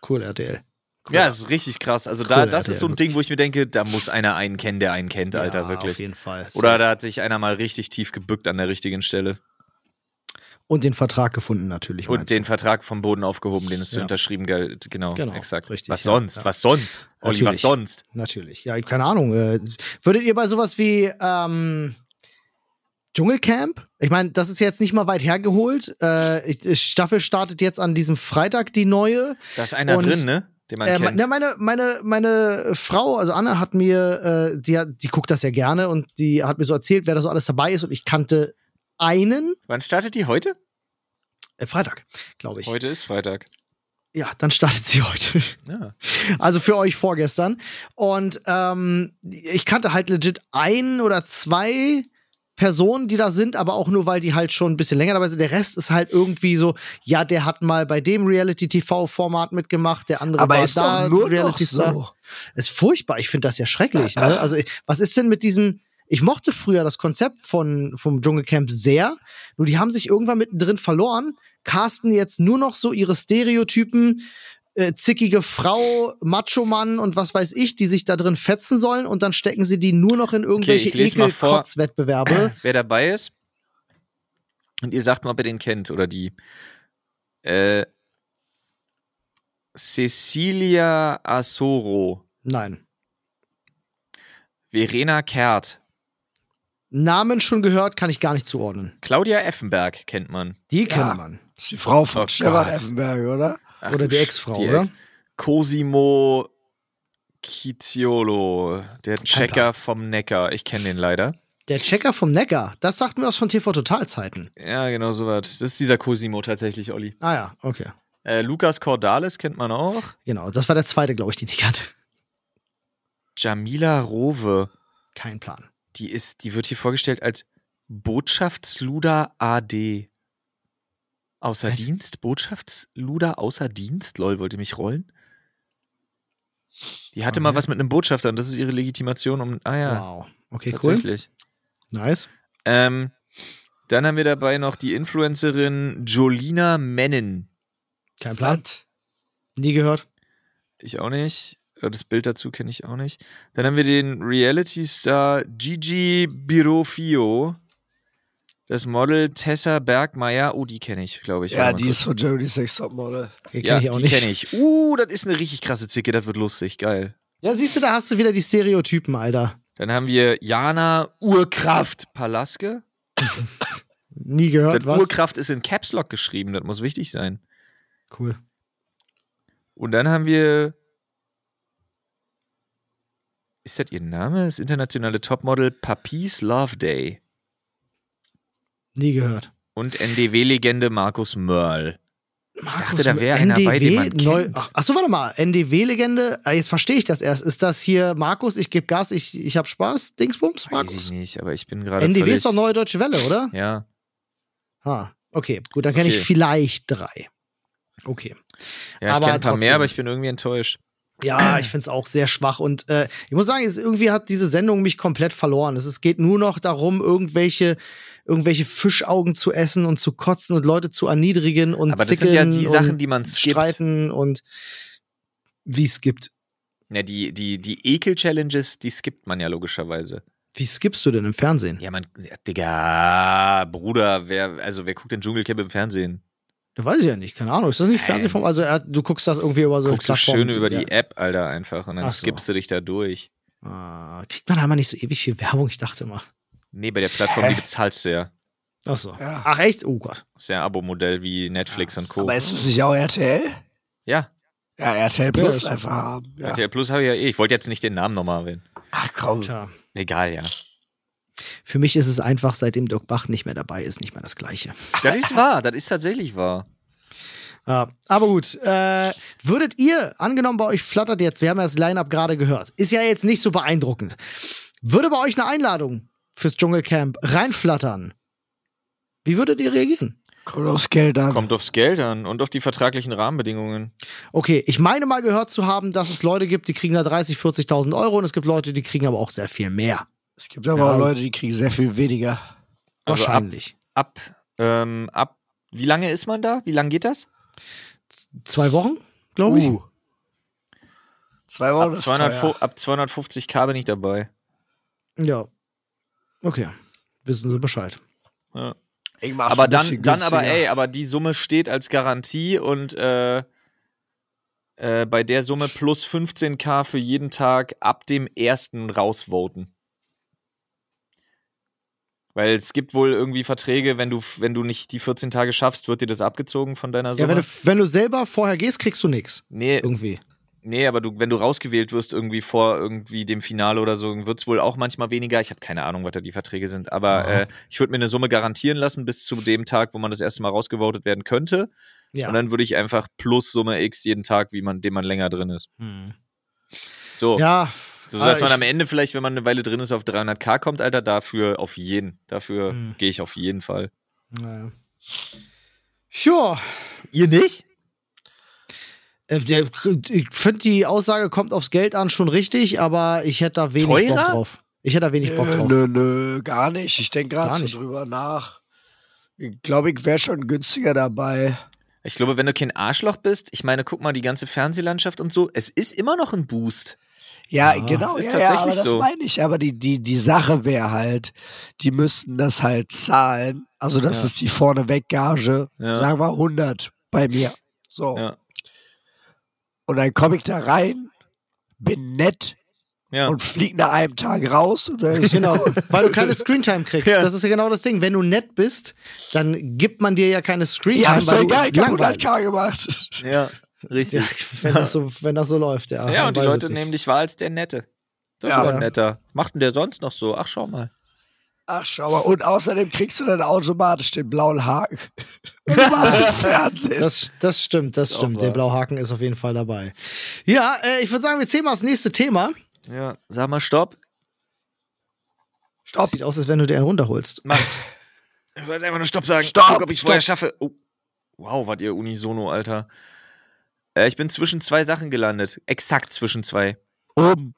Cool, RTL. Cool. Ja, es ist richtig krass. Also Cool, da, das RTL, ist so ein Ding, wo ich mir denke, da muss einer einen kennen, der einen kennt, Alter, Ja, wirklich. Auf jeden Fall. Oder da hat sich einer mal richtig tief gebückt an der richtigen Stelle. Und den Vertrag gefunden natürlich. Und den du? Vertrag vom Boden aufgehoben, den es zu Ja. unterschrieben galt. Genau, Genau, exakt. richtig, was ja, sonst? ja. Was sonst? Olli, was Natürlich. sonst? Natürlich. Ja, keine Ahnung. Äh, würdet ihr bei sowas wie ähm, Dschungelcamp? Ich meine, das ist jetzt nicht mal weit hergeholt. Äh, Staffel startet jetzt an diesem Freitag die neue. Da ist einer Und, drin, ne? Äh, ne, meine, meine, meine Frau, also Anna, hat mir, äh, die, die guckt das ja gerne und die hat mir so erzählt, wer da so alles dabei ist und ich kannte einen. Wann startet die heute? Äh, Freitag, glaube ich. Heute ist Freitag. Ja, dann startet sie heute. Ja. Also für euch vorgestern. Und ähm, ich kannte halt legit ein oder zwei Personen, die da sind, aber auch nur, weil die halt schon ein bisschen länger dabei sind. Der Rest ist halt irgendwie so, ja, der hat mal bei dem Reality-TV-Format mitgemacht, der andere Aber war ist da Reality-Star. so. Ist furchtbar. Ich finde das ja schrecklich. Ne? Also, was ist denn mit diesem. Ich mochte früher das Konzept von, vom Dschungelcamp sehr, nur die haben sich irgendwann mittendrin verloren, casten jetzt nur noch so ihre Stereotypen, äh, zickige Frau, Macho-Mann und was weiß ich, die sich da drin fetzen sollen und dann stecken sie die nur noch in irgendwelche vor. Ekel-Kotz-Wettbewerbe. *clears throat* Wer dabei ist. Und ihr sagt mal, ob ihr den kennt oder die. Äh, Cecilia Asoro. Nein. Verena Kehrt. Namen schon gehört, kann ich gar nicht zuordnen. Claudia Effenberg kennt man. Die Ja. kennt man. Das ist die Frau von Oh Stefan. Effenberg, oder? Ach Oder die Ex-Frau, die oder? Ex. Cosimo Kitiolo, der Checker vom Neckar. Ich kenne den leider. Der Checker vom Neckar, das sagt mir was von TV Totalzeiten. Ja, genau so was. Das ist dieser Cosimo tatsächlich, Olli. Ah ja, okay. Äh, Lukas Cordalis kennt man auch. Genau, das war der zweite, glaube ich, den ich kannte. Jamila Rowe. Kein Plan. Die ist, die wird hier vorgestellt als Botschaftsluder AD. Außer Was? Dienst? Botschaftsluder außer Dienst? Lol, wollte mich rollen? Die hatte mal Okay. was mit einem Botschafter und das ist ihre Legitimation, um. Ah ja, Wow. Okay, cool. tatsächlich. Nice. Ähm, dann haben wir dabei noch die Influencerin Jolina Mennen. Kein Plan. Nie gehört. Ich auch nicht. Äh, Das Bild dazu kenne ich auch nicht. Dann haben wir den Reality-Star Gigi Birofio. Das Model Tessa Bergmeier. Oh, die kenne ich, glaube ich. Ja, die ist von Jeremy Sex Topmodel. Okay, kenn ja, ich auch die kenne ich. Uh, das ist eine richtig krasse Zicke. Das wird lustig. Geil. Ja, siehst du, da hast du wieder die Stereotypen, Alter. Dann haben wir Jana Urkraft Palaske. *laughs* Nie gehört, Das was? Urkraft ist in Caps Lock geschrieben. Das muss wichtig sein. Cool. Und dann haben wir. Ist das ihr Name? Das internationale Topmodel Papis Love Day. Nie gehört. Und NDW-Legende Markus Mörl. Markus, dachte, da wäre einer bei, den man neu. kennt. Ach, achso, warte mal. NDW-Legende. Ah, Jetzt verstehe ich das erst. Ist das hier Markus, ich gebe Gas, ich, ich hab Spaß? Dingsbums, Weiß ich Markus? nicht, aber ich bin gerade. NDW ist doch Neue Deutsche Welle, oder? Ja. Ah, okay. Gut, dann kenne ich Okay. vielleicht drei. Okay. Ja, ich kenne ein paar trotzdem. mehr, aber ich bin irgendwie enttäuscht. Ja, ich finde es auch sehr schwach. Und äh, ich muss sagen, irgendwie hat diese Sendung mich komplett verloren. Es, geht nur noch darum, irgendwelche, irgendwelche Fischaugen zu essen und zu kotzen und Leute zu erniedrigen und Aber das sind ja die Sachen, die man streiten und wie es gibt. Ja, die, die, die Ekel-Challenges, die skippt man ja logischerweise. Wie skippst du denn im Fernsehen? Ja, man, ja, Digga, Bruder, wer, also wer guckt den Dschungelcamp im Fernsehen? Das weiß ich ja nicht, keine Ahnung. Ist das nicht Nein. Fernsehform? Also er, du guckst das irgendwie über so Guckst du Plattformen, schön über die ja. App, Alter, einfach. Und dann so. skippst du dich da durch. Ah, kriegt man einmal nicht so ewig viel Werbung? Ich dachte mal. Nee, bei der Plattform, die bezahlst du ja. Ach so. Ja. Ach echt? Oh Gott. Das ist ja ein Abo-Modell wie Netflix Ja, und Co. Aber ist es nicht auch RTL? ja, Ja, RTL Plus einfach haben. Ja. RTL Plus habe ich ja eh. Ich wollte jetzt nicht den Namen nochmal erwähnen. Ach komm. Tja. Egal, ja. Für mich ist es einfach, seitdem Dirk Bach nicht mehr dabei ist, nicht mehr das Gleiche. Das ist wahr, das ist tatsächlich wahr. Ja, aber gut. Äh, würdet ihr, angenommen bei euch flattert jetzt, wir haben ja das Line-Up gerade gehört, ist ja jetzt nicht so beeindruckend. Würde bei euch eine Einladung fürs Dschungelcamp reinflattern? Wie würdet ihr reagieren? Kommt aufs Geld an. Kommt aufs Geld an und auf die vertraglichen Rahmenbedingungen. Okay, ich meine mal gehört zu haben, dass es Leute gibt, die kriegen da 30, 40.000 Euro und es gibt Leute, die kriegen aber auch sehr viel mehr. Es gibt aber Ja. auch Leute, die kriegen sehr viel weniger. Also ab- Wahrscheinlich. Ab, ähm, ab, wie lange ist man da? Wie lange geht das? Zwei Wochen, glaube ich. Uh. Zwei Wochen Ab, ist 200, teuer. ab 250k bin ich dabei. Ja. Okay. Wissen Sie Bescheid. Ja. Aber dann, dann aber, ey, aber die Summe steht als Garantie und äh, äh, bei der Summe plus 15k für jeden Tag ab dem ersten rausvoten. Weil es gibt wohl irgendwie Verträge, wenn du, wenn du nicht die 14 Tage schaffst, wird dir das abgezogen von deiner Summe. Ja, wenn du, wenn du selber vorher gehst, kriegst du nichts. nee, Irgendwie. nee, aber du, wenn du rausgewählt wirst, irgendwie vor irgendwie dem Finale oder so, wird es wohl auch manchmal weniger. Ich habe keine Ahnung, was da die Verträge sind. Aber Ja. äh, ich würde mir eine Summe garantieren lassen bis zu dem Tag, wo man das erste Mal rausgevotet werden könnte. Ja. Und dann würde ich einfach plus Summe X jeden Tag, wie man, dem man länger drin ist. Hm. So, Ja. So dass ah, man ich- am Ende vielleicht, wenn man eine Weile drin ist, auf 300k kommt, Alter, dafür auf jeden. Dafür Hm. gehe ich auf jeden Fall. Naja. Ja. Ihr nicht? Äh, der- Ich finde, die Aussage kommt aufs Geld an schon richtig, aber ich hätte da wenig Teurer? Bock drauf. Ich hätte da wenig Bock Nö, drauf. nö, nö, gar nicht. Ich denke Gar gerade nicht. so drüber nach. Ich glaube, ich wäre schon günstiger dabei. Ich glaube, wenn du kein Arschloch bist, ich meine, guck mal, die ganze Fernsehlandschaft und so, es ist immer noch ein Boost. Ja, Ja, genau. das ist ja, tatsächlich ja, aber das so. meine ich. Aber die, die, die Sache wäre halt, die müssten das halt zahlen. Also, das Ja. ist die Vorneweg-Gage. Ja. Sagen wir 100 bei mir. So. Ja. Und dann komme ich da rein, bin nett Ja. und fliege nach einem Tag raus. Und dann *laughs* ist Genau, weil du keine Screentime kriegst. Ja. Das ist ja genau das Ding. Wenn du nett bist, dann gibt man dir ja keine ja, Screentime, ist doch weil egal, du ich habe langweilig 100k gemacht. ja, richtig. ja, wenn, das so, wenn das so läuft, ja. Ja, und die Leute nehmen dich wahr als der Nette. Das Ja. ist ein netter. Macht denn der sonst noch so? Ach, schau mal. Ach, schau mal. Und außerdem kriegst du dann automatisch den blauen Haken. Und du machst im *laughs* Fernsehen. Das, das stimmt, das Ist auch stimmt. Der wahr. Blauhaken ist auf jeden Fall dabei. Ja, äh, ich würde sagen, wir zählen mal das nächste Thema. Ja, sag mal Stopp. Stopp. Sieht aus, als wenn du dir einen runterholst. Mach. Ich soll jetzt einfach nur Stopp sagen. Stopp, Guck, ob ich es vorher stopp. schaffe. Oh. Wow, wart ihr unisono, Alter. Äh, ich bin zwischen zwei Sachen gelandet. Exakt zwischen zwei. Oben.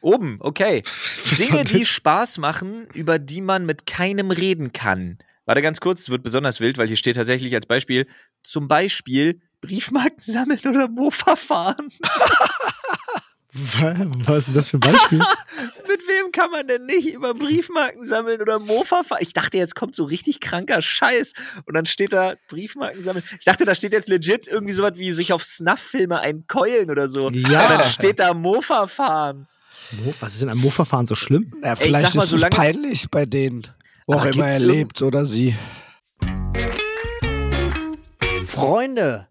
Oben, okay. *laughs* Dinge, die Spaß machen, über die man mit keinem reden kann. Warte ganz kurz, es wird besonders wild, weil hier steht tatsächlich als Beispiel, zum Beispiel Briefmarken sammeln oder Mofa fahren. *laughs* Was ist denn das für ein Beispiel? *laughs* Mit wem kann man denn nicht über Briefmarken sammeln oder Mofa fahren? Ich dachte, jetzt kommt so richtig kranker Scheiß. Und dann steht da Briefmarken sammeln. Ich dachte, da steht jetzt legit irgendwie sowas wie sich auf Snuff-Filme einkeulen oder so. Ja. Und dann steht da Mofa fahren. Mo- Was ist denn am Mofa-Fahren so schlimm? Ja, vielleicht mal, ist es peinlich bei denen. Wo auch immer er lebt oder sie. Freunde,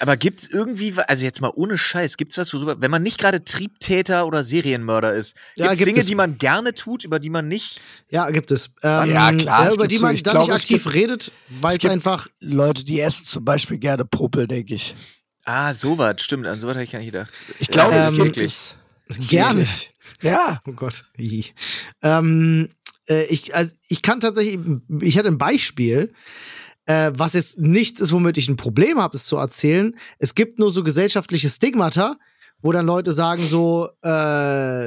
Aber gibt's irgendwie, also jetzt mal ohne Scheiß, gibt's was, worüber, wenn man nicht gerade Triebtäter oder Serienmörder ist, Ja, gibt's gibt Dinge, es. die man gerne tut, über die man nicht. Ja, gibt es. Ähm, Ja, klar, ja, es über die man dann nicht aktiv gibt- redet, weil es einfach. Leute, die essen zum Beispiel gerne Popel, denke ich. Ah, sowas, stimmt, an sowas habe ich gar nicht gedacht. Ich glaube, Ähm, es gibt wirklich. es. Gerne. Ja. Oh Gott. Ähm, äh, ich, also ich kann tatsächlich, ich hatte ein Beispiel, äh, was jetzt nichts ist, womit ich ein Problem habe, es zu erzählen. Es gibt nur so gesellschaftliche Stigmata, wo dann Leute sagen so, äh,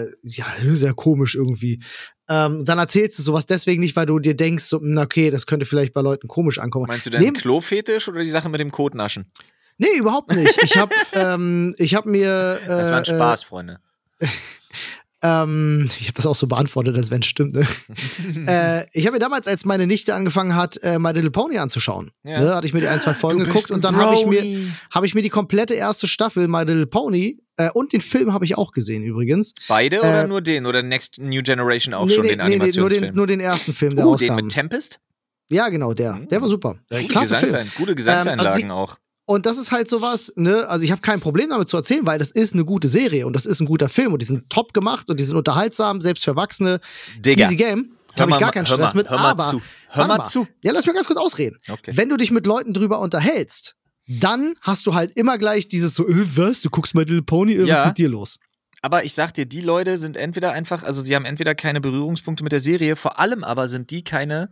ja, sehr komisch irgendwie. Ähm, dann erzählst du sowas deswegen nicht, weil du dir denkst, so, hm, okay, das könnte vielleicht bei Leuten komisch ankommen. Meinst du deinen Nehm- Klofetisch oder die Sache mit dem Kotnaschen? Nee, überhaupt nicht. Ich habe *laughs* ähm, ich hab mir. Äh, Das war ein äh, Spaß, Freunde. *laughs* Ähm, ich habe das auch so beantwortet, als wenn es stimmt. Ne? *laughs* äh, ich habe mir damals, als meine Nichte angefangen hat, äh, My Little Pony anzuschauen, Ja. ne, hatte ich mir die ein, zwei Folgen geguckt und dann habe ich mir habe ich mir die komplette erste Staffel My Little Pony äh, und den Film habe ich auch gesehen übrigens. Beide oder Äh, nur den? Oder Next New Generation auch Nee, schon nee, den nee, nee, nur Animationsfilm? den nur den ersten Film, der den rauskam. mit Tempest? ja, genau, der. Der war super. Äh, Gute, Klasse Film. Gute Gesangseinlagen also auch. Und das ist halt sowas, ne, also ich habe kein Problem damit zu erzählen, weil das ist eine gute Serie und das ist ein guter Film und die sind top gemacht und die sind unterhaltsam, selbst für Erwachsene. Digga, Easy Game. hör Habe ich mal- gar keinen Stress mal- mit, hör mal aber zu. Hör mal zu. Ja, lass mir ganz kurz ausreden. Okay. Wenn du dich mit Leuten drüber unterhältst, dann hast du halt immer gleich dieses so, äh, was, du guckst My Little Pony, äh, was Ja. ist mit dir los? Aber ich sag dir, die Leute sind entweder einfach, also sie haben entweder keine Berührungspunkte mit der Serie, vor allem aber sind die keine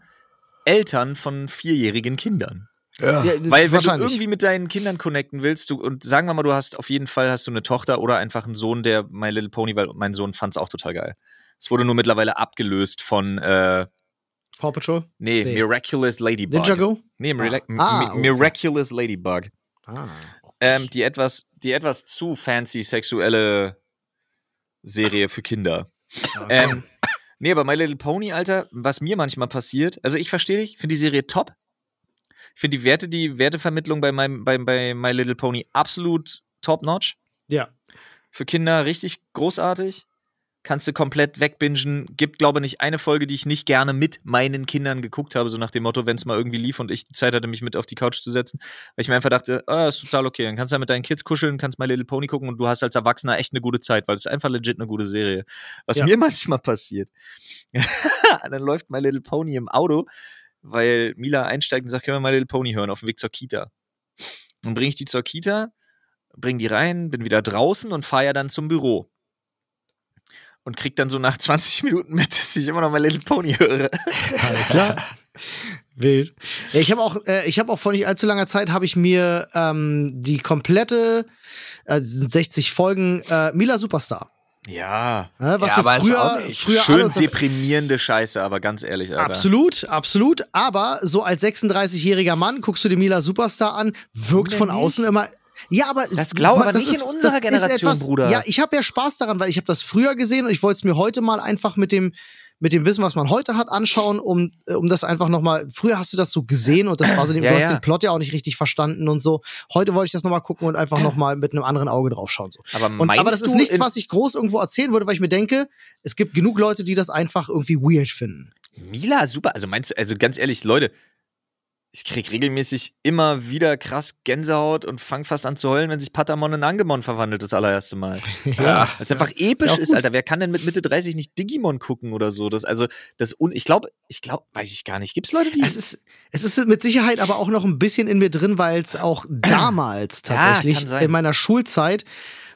Eltern von vierjährigen Kindern. Ja. Weil wenn du irgendwie mit deinen Kindern connecten willst, du, und sagen wir mal, du hast auf jeden Fall hast du eine Tochter oder einfach einen Sohn, der My Little Pony, weil mein Sohn fand es auch total geil. Es wurde nur mittlerweile abgelöst von, äh, Paw Patrol? nee, Nee. Miraculous Ladybug. Ninjago? Nee, Mira Ah, Mi- okay. Miraculous Ladybug. Ah. Ähm, die etwas, die etwas zu fancy sexuelle Serie für Kinder. Ähm, nee, aber My Little Pony, Alter, was mir manchmal passiert, also ich verstehe dich, finde die Serie top. Ich finde die Werte, die Wertevermittlung bei, meinem, bei, bei My Little Pony absolut top-notch. Ja. für Kinder richtig großartig. Kannst du komplett wegbingen. Gibt, glaube ich, nicht eine Folge, die ich nicht gerne mit meinen Kindern geguckt habe, so nach dem Motto, wenn es mal irgendwie lief und ich die Zeit hatte, mich mit auf die Couch zu setzen. Weil ich mir einfach dachte, ah, ist total okay. Dann kannst du ja mit deinen Kids kuscheln, kannst My Little Pony gucken und du hast als Erwachsener echt eine gute Zeit, weil es ist einfach legit eine gute Serie. Was Ja. mir *laughs* manchmal passiert. *laughs* dann läuft My Little Pony im Auto, weil Mila einsteigt und sagt, können wir My Little Pony hören auf dem Weg zur Kita. Dann bringe ich die zur Kita, bring die rein, bin wieder draußen und fahre ja dann zum Büro. Und krieg dann so nach *laughs* 20 Minuten mit, dass ich immer noch My Little Pony höre. Klar. Wild. Ja, ich habe auch, äh, ich habe auch vor nicht allzu langer Zeit habe ich mir ähm, die komplette äh, sind 60 Folgen äh, Mila Superstar. Ja. Äh, was Ja, wir ist früher, auch nicht früher Schön deprimierende Scheiße, aber ganz ehrlich, Alter. Absolut, absolut. Aber so als 36-jähriger Mann guckst du dir Mila Superstar an, wirkt von nicht? außen immer. Ja, aber Das glaube das nicht in unserer Generation, Bruder. Ja, ich habe ja Spaß daran, weil ich habe das früher gesehen und ich wollte es mir heute mal einfach mit dem mit dem Wissen, was man heute hat, anschauen, um äh, um das einfach noch mal. Früher hast du das so gesehen und das war so, *laughs* Ja, du hast ja. den Plot ja auch nicht richtig verstanden und so. Heute wollte ich das noch mal gucken und einfach noch mal mit einem anderen Auge drauf schauen so. aber, Und, aber das ist nichts, was ich groß irgendwo erzählen würde, weil ich mir denke, es gibt genug Leute, die das einfach irgendwie weird finden. Mila, super. Also meinst du, also ganz ehrlich, Leute, ich krieg regelmäßig immer wieder krass Gänsehaut und fang fast an zu heulen, wenn sich Patamon in Angemon verwandelt, das allererste Mal. *laughs* Ja, Weil es einfach episch ist, gut. Alter. Wer kann denn mit Mitte 30 nicht Digimon gucken oder so? Das, also, das, un ich glaube, ich glaube, weiß ich gar nicht. Gibt's Leute, die. Es ist, es ist mit Sicherheit aber auch noch ein bisschen in mir drin, weil es auch damals Ja, tatsächlich sein. in meiner Schulzeit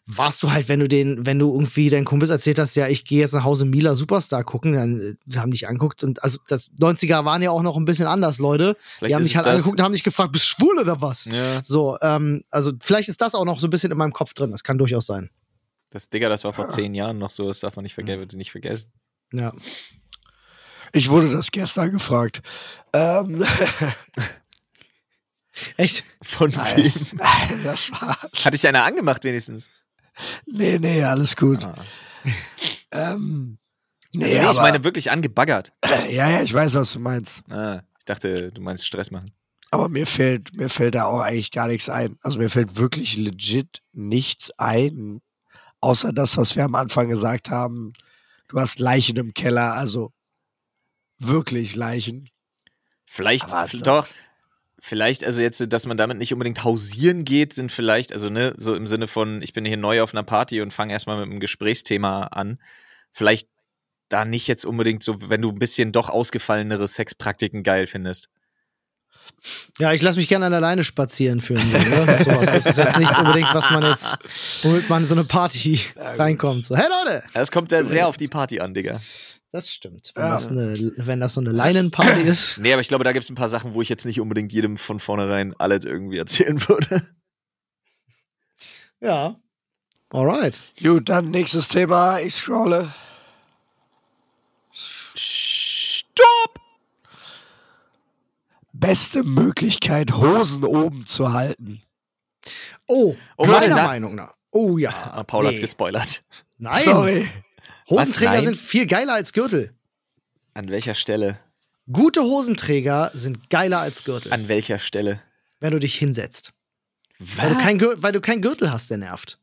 warst du halt, wenn du den, wenn du irgendwie deinen Kumpels erzählt hast, ja, ich gehe jetzt nach Hause Mila Superstar gucken, dann äh, haben dich angeguckt und also das 90er waren ja auch noch ein bisschen anders, Leute. Vielleicht die haben es halt das. angeguckt und haben dich gefragt, bist du schwul oder was? ja, So, ähm, also vielleicht ist das auch noch so ein bisschen in meinem Kopf drin. Das kann durchaus sein. das Digga, das war vor zehn Jahren noch so, das darf man nicht, verge nicht vergessen. Ja. Ich wurde das gestern gefragt. Ähm, *laughs* Echt? Von Nein. wem? *laughs* das war. Hat dich einer angemacht wenigstens? Nee, nee, alles gut. Ah. *laughs* Ähm, nee, Also, nee, ich aber- meine wirklich angebaggert. *clears throat* Ja, ja, ich weiß, was du meinst. Ah, ich dachte, du meinst Stress machen. Aber mir fällt, mir fällt da auch eigentlich gar nichts ein. Also mir fällt wirklich legit nichts ein, außer das, was wir am Anfang gesagt haben. Du hast Leichen im Keller, also wirklich Leichen. Vielleicht, also- doch, vielleicht, also jetzt, dass man damit nicht unbedingt hausieren geht, sind vielleicht, also ne, so im Sinne von, ich bin hier neu auf einer Party und fange erstmal mit einem Gesprächsthema an. Vielleicht da nicht jetzt unbedingt so, wenn du ein bisschen doch ausgefallenere Sexpraktiken geil findest. Ja, ich lasse mich gerne an der Leine spazieren führen. So, ne? Sowas. Das ist jetzt nichts unbedingt, was man jetzt, womit man in so eine Party Ja, reinkommt. So, hey Leute! Das kommt ja sehr auf die Party an, Digga. Das stimmt. Wenn, Ja. das, eine, wenn das so eine Leinenparty *laughs* ist. Nee, aber ich glaube, da gibt es ein paar Sachen, wo ich jetzt nicht unbedingt jedem von vornherein alles irgendwie erzählen würde. *laughs* Ja. Alright. Gut, dann nächstes Thema. Ich scrolle. Stopp! Beste Möglichkeit, Hosen oben zu halten. Oh, Oh, meiner Meinung nach. Oh ja. Ah, Paul hat's Nee. gespoilert. Nein. Sorry. Hosenträger sind viel geiler als Gürtel. An welcher Stelle? Gute Hosenträger sind geiler als Gürtel, An welcher Stelle? wenn du dich hinsetzt. Was? Weil du, kein weil du kein Gürtel hast, der nervt.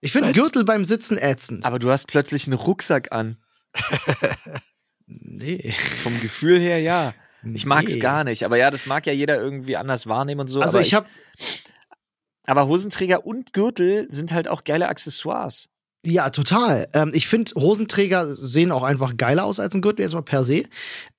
Ich finde? Gürtel beim Sitzen ätzend. aber du hast plötzlich einen Rucksack an. *laughs* Nee. Vom Gefühl her, ja. Ich mag's Nee. gar nicht. Aber ja, das mag ja jeder irgendwie anders wahrnehmen und so. Also aber ich habe aber Hosenträger und Gürtel sind halt auch geile Accessoires. Ja, total. Ähm, ich finde, Hosenträger sehen auch einfach geiler aus als ein Gürtel, erstmal per se.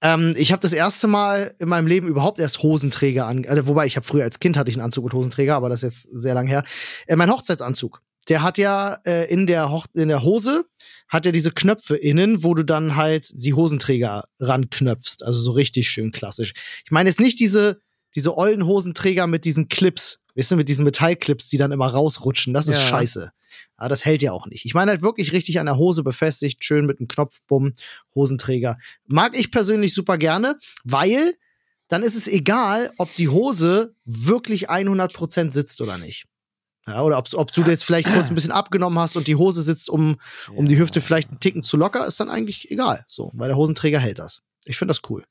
Ähm, ich habe das erste Mal in meinem Leben überhaupt erst Hosenträger an. Also, wobei, ich habe früher als Kind hatte ich einen Anzug mit Hosenträger, aber das ist jetzt sehr lang her. Äh, mein Hochzeitsanzug. Der hat ja äh, in, der in der Hose hat er diese Knöpfe innen, wo du dann halt die Hosenträger ranknöpfst. Also so richtig schön klassisch. Ich meine jetzt nicht diese, diese ollen Hosenträger mit diesen Clips, weißt du, mit diesen Metallclips, die dann immer rausrutschen. Das ist Ja. scheiße. Ja, das hält ja auch nicht. Ich meine halt wirklich richtig an der Hose befestigt, schön mit einem Knopfbumm, Hosenträger. Mag ich persönlich super gerne, weil dann ist es egal, ob die Hose wirklich 100% sitzt oder nicht. Ja, oder ob, ob du jetzt vielleicht kurz ein bisschen abgenommen hast und die Hose sitzt um, um die Hüfte vielleicht einen Ticken zu locker, ist dann eigentlich egal. So, weil der Hosenträger hält das. Ich finde das cool.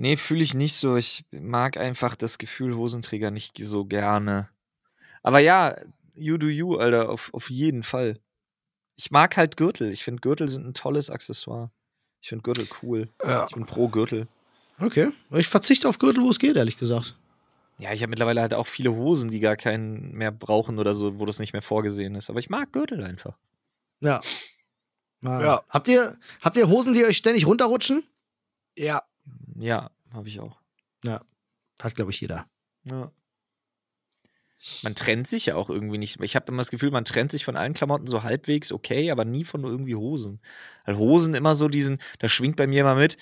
Nee, fühle ich nicht so. Ich mag einfach das Gefühl Hosenträger nicht so gerne. Aber ja, you do you, Alter, auf, auf jeden Fall. Ich mag halt Gürtel. Ich finde Gürtel sind ein tolles Accessoire. Ich finde Gürtel cool. Ja. Ich bin pro Gürtel. Okay. Ich verzichte auf Gürtel, wo es geht, ehrlich gesagt. Ja, ich habe mittlerweile halt auch viele Hosen, die gar keinen mehr brauchen oder so, wo das nicht mehr vorgesehen ist. Aber ich mag Gürtel einfach. Ja. Ah. Ja. Habt ihr, habt ihr Hosen, die euch ständig runterrutschen? Ja. Ja, habe ich auch. Hat, glaube ich, jeder. Ja. Man trennt sich ja auch irgendwie nicht. Ich habe immer das Gefühl, man trennt sich von allen Klamotten so halbwegs okay, aber nie von irgendwie Hosen. Weil Hosen immer so diesen, da schwingt bei mir immer mit,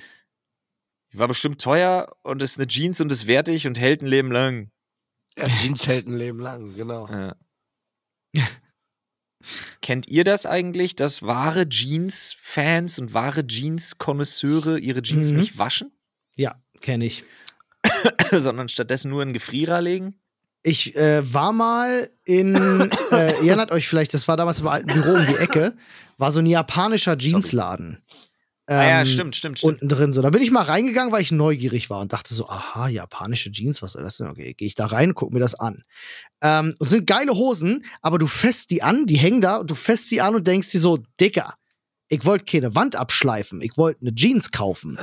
die war bestimmt teuer und ist eine Jeans und ist wertig und hält ein Leben lang. ja Jeans hält ein Leben lang, genau. Ja. *laughs* Kennt ihr das eigentlich, dass wahre Jeans-Fans und wahre Jeans-Konnoisseure ihre Jeans Mhm. nicht waschen, Ja, kenne ich. *coughs* sondern stattdessen nur in Gefrierer legen? Ich äh, war mal in, *coughs* äh, ihr erinnert euch vielleicht, das war damals im alten Büro um die Ecke, war so ein japanischer Jeansladen. ah ja, Ähm, stimmt, stimmt, stimmt. unten drin so. Da bin ich mal reingegangen, weil ich neugierig war und dachte so, aha, japanische Jeans, was soll das denn? Okay, gehe ich da rein, guck mir das an. Ähm, und sind geile Hosen, aber du fässt die an, die hängen da und du fässt sie an und denkst dir so, Dicker, ich wollte keine Wand abschleifen, ich wollte eine Jeans kaufen.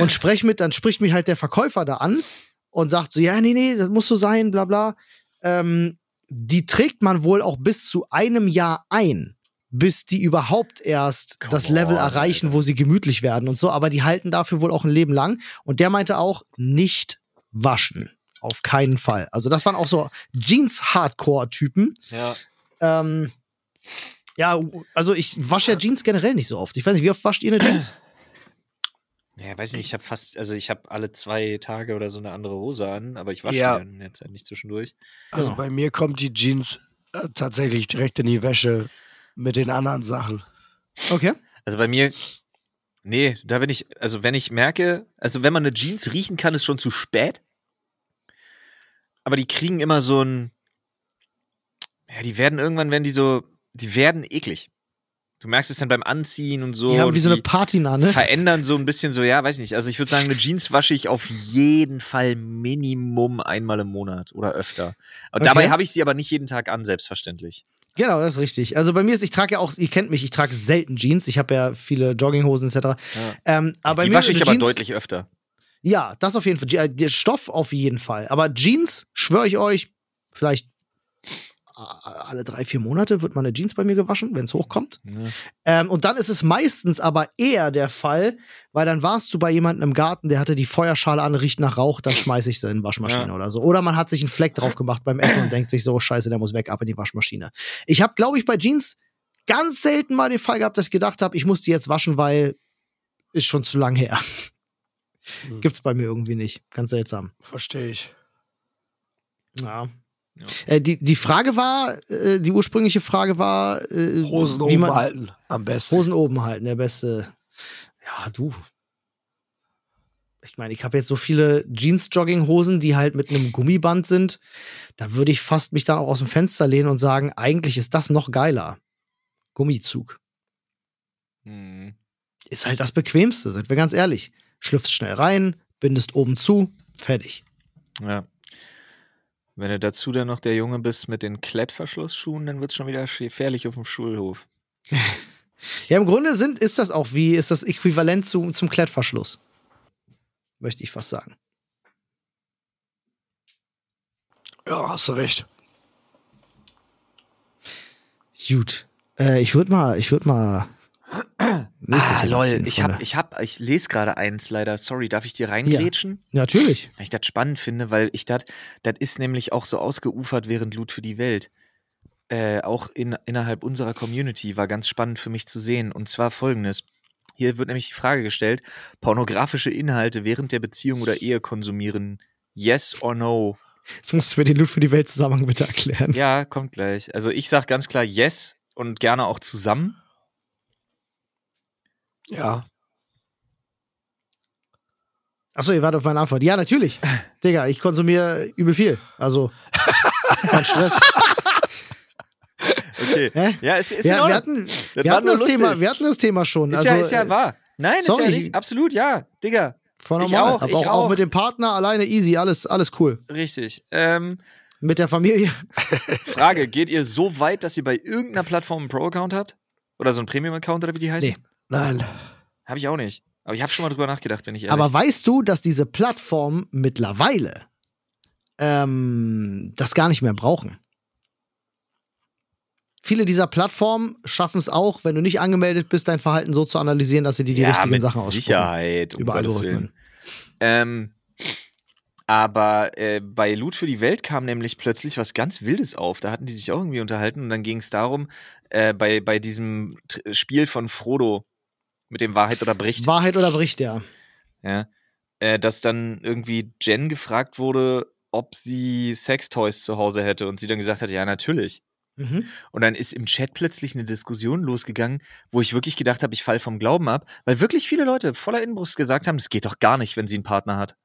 Und sprech mit, dann spricht mich halt der Verkäufer da an und sagt so, ja, nee, nee, das muss so sein, bla bla. Ähm, die trägt man wohl auch bis zu einem Jahr ein, bis die überhaupt erst Come das Level on, erreichen, Alter. wo sie gemütlich werden und so. Aber die halten dafür wohl auch ein Leben lang. Und der meinte auch, nicht waschen. Auf keinen Fall. Also das waren auch so Jeans-Hardcore-Typen. Ja. Ähm, ja, also ich wasche ja Jeans generell nicht so oft. Ich weiß nicht, wie oft wascht ihr eine Jeans? *clears throat* Ja, weiß nicht, ich habe fast, also ich habe alle zwei Tage oder so eine andere Hose an, aber ich wasche Ja. die dann jetzt halt nicht zwischendurch. Also Genau. bei mir kommt die Jeans äh, tatsächlich direkt in die Wäsche mit den anderen Sachen. Okay. Also bei mir, nee, da bin ich, also wenn ich merke, also wenn man eine Jeans riechen kann, ist schon zu spät. Aber die kriegen immer so ein, ja, die werden irgendwann, wenn die so, die werden eklig. Du merkst es dann beim Anziehen und so. Die haben wie so eine Patina, ne? verändern so ein bisschen so, ja, weiß nicht. Also ich würde sagen, eine Jeans wasche ich auf jeden Fall Minimum einmal im Monat oder öfter. Und Okay. dabei habe ich sie aber nicht jeden Tag an, selbstverständlich. Genau, das ist richtig. Also bei mir ist, ich trage ja auch, ihr kennt mich, ich trage selten Jeans. Ich habe ja viele Jogginghosen etc. Ähm, aber bei die wasche ich aber Jeans, deutlich öfter. Ja, das auf jeden Fall. Äh, Der Stoff auf jeden Fall. Aber Jeans, schwöre ich euch, vielleicht alle drei, vier Monate wird mal eine Jeans bei mir gewaschen, wenn es hochkommt. Ja. Ähm, und dann ist es meistens aber eher der Fall, weil dann warst du bei jemandem im Garten, der hatte die Feuerschale an, riecht nach Rauch, dann schmeiße ich sie in die Waschmaschine Ja. oder so. Oder man hat sich einen Fleck drauf gemacht beim Essen und denkt sich so, scheiße, der muss weg, ab in die Waschmaschine. Ich habe, glaube ich, bei Jeans ganz selten mal den Fall gehabt, dass ich gedacht habe, ich muss die jetzt waschen, weil ist schon zu lang her. Hm. Gibt's bei mir irgendwie nicht. Ganz seltsam. Verstehe ich. Ja. Ja. Äh, die, die Frage war, äh, die ursprüngliche Frage war, äh, Hosen wie oben man halten, am besten. Hosen oben halten, der beste. Ja, du. Ich meine, ich habe jetzt so viele Jeans-Jogging-Hosen, die halt mit einem Gummiband sind. Da würde ich fast mich dann auch aus dem Fenster lehnen und sagen, eigentlich ist das noch geiler. Gummizug. Hm. Ist halt das Bequemste, sind wir ganz ehrlich. Schlüpfst schnell rein, bindest oben zu, fertig. Ja. Wenn du dazu dann noch der Junge bist mit den Klettverschlussschuhen, dann wird's schon wieder gefährlich auf dem Schulhof. *laughs* Ja, im Grunde sind, ist das auch wie, ist das äquivalent zu, zum Klettverschluss. Möchte ich fast sagen. Ja, hast du recht. Gut. Äh, ich würde mal, ich würde mal. Ah, lol, ich Freunde. hab, ich hab, ich lese gerade eins leider. Sorry, darf ich dir reingrätschen? Natürlich. Weil ich das spannend finde, weil ich das, das ist nämlich auch so ausgeufert während Loot für die Welt. Äh, auch in, innerhalb unserer Community war ganz spannend für mich zu sehen. Und zwar folgendes. Hier wird nämlich die Frage gestellt: pornografische Inhalte während der Beziehung oder Ehe konsumieren. Yes or no? Jetzt musst du mir den Loot für die Welt Zusammenhang bitte erklären. Ja, kommt gleich. Also ich sag ganz klar yes und gerne auch zusammen. Ja. Achso, ihr wartet auf meine Antwort. Ja, natürlich. *laughs* Digga, ich konsumiere übel viel. Also, kein Stress. *laughs* Okay. Hä? Ja, ist, ist Ja, wir hatten, Das wir, hatten das Thema, wir hatten das Thema schon. Ist, also, ja, ist ja äh, wahr. Nein, sorry, ist ja ich- nicht. Absolut, ja. Digga. Ich normal. auch, aber auch auch. mit dem Partner alleine easy, alles, alles cool. Richtig. Ähm, Mit der Familie. *laughs* Frage, geht ihr so weit, dass ihr bei irgendeiner Plattform einen Pro-Account habt? Oder so einen Premium-Account oder wie die heißen? Nee. Nein. Habe ich auch nicht. Aber ich habe schon mal drüber nachgedacht, wenn ich ehrlich Aber weißt du, dass diese Plattformen mittlerweile ähm, das gar nicht mehr brauchen? Viele dieser Plattformen schaffen es auch, wenn du nicht angemeldet bist, dein Verhalten so zu analysieren, dass sie dir die ja, richtigen mit Sachen ausspucken. Sicherheit. Um Über Gottes Algorithmen. Ähm, aber äh, bei Loot für die Welt kam nämlich plötzlich was ganz Wildes auf. Da hatten die sich auch irgendwie unterhalten und dann ging es darum, äh, bei, bei diesem Spiel von Frodo mit dem Wahrheit oder Bericht, Wahrheit oder Bericht, ja. ja, äh, dass dann irgendwie Jen gefragt wurde, ob sie Sextoys zu Hause hätte und sie dann gesagt hat, ja, natürlich. Mhm. Und dann ist im Chat plötzlich eine Diskussion losgegangen, wo ich wirklich gedacht habe, ich fall vom Glauben ab, weil wirklich viele Leute voller Inbrust gesagt haben, das geht doch gar nicht, wenn sie einen Partner hat.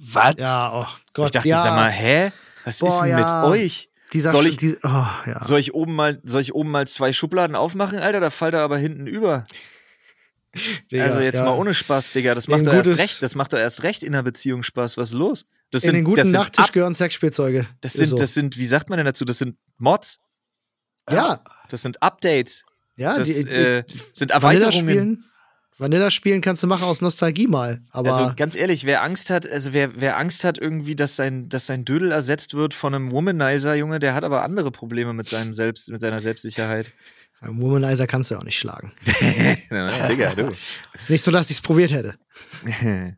Was? Ja, oh Gott. ich dachte, ja, sag mal, hä? Was Boah, ist denn ja. mit euch? dieser soll ich- die, oh, ja. Soll ich oben mal, soll ich oben mal zwei Schubladen aufmachen, Alter? Da fällt er aber hinten über. Digga, also jetzt ja. mal ohne Spaß, Digga. Das macht doch erst recht. Das macht doch erst recht in einer Beziehung Spaß. Was ist los? Das In den guten das sind, Nachttisch gehören Sexspielzeuge. das sind, so. das sind, wie sagt man denn dazu? Das sind Mods. ja, Das sind Updates. ja, Das die, die, äh, sind Erweiterungen. Vanilla spielen kannst du machen aus Nostalgie mal, aber Also ganz ehrlich, wer Angst hat, also wer, wer Angst hat irgendwie, dass sein, dass sein Dödel ersetzt wird von einem Womanizer, Junge, der hat aber andere Probleme mit seinem Selbst, mit seiner Selbstsicherheit. Einen Womanizer kannst du ja auch nicht schlagen. *laughs* ja, Digga, du. *laughs* Ist nicht so, dass ich es probiert hätte. *laughs*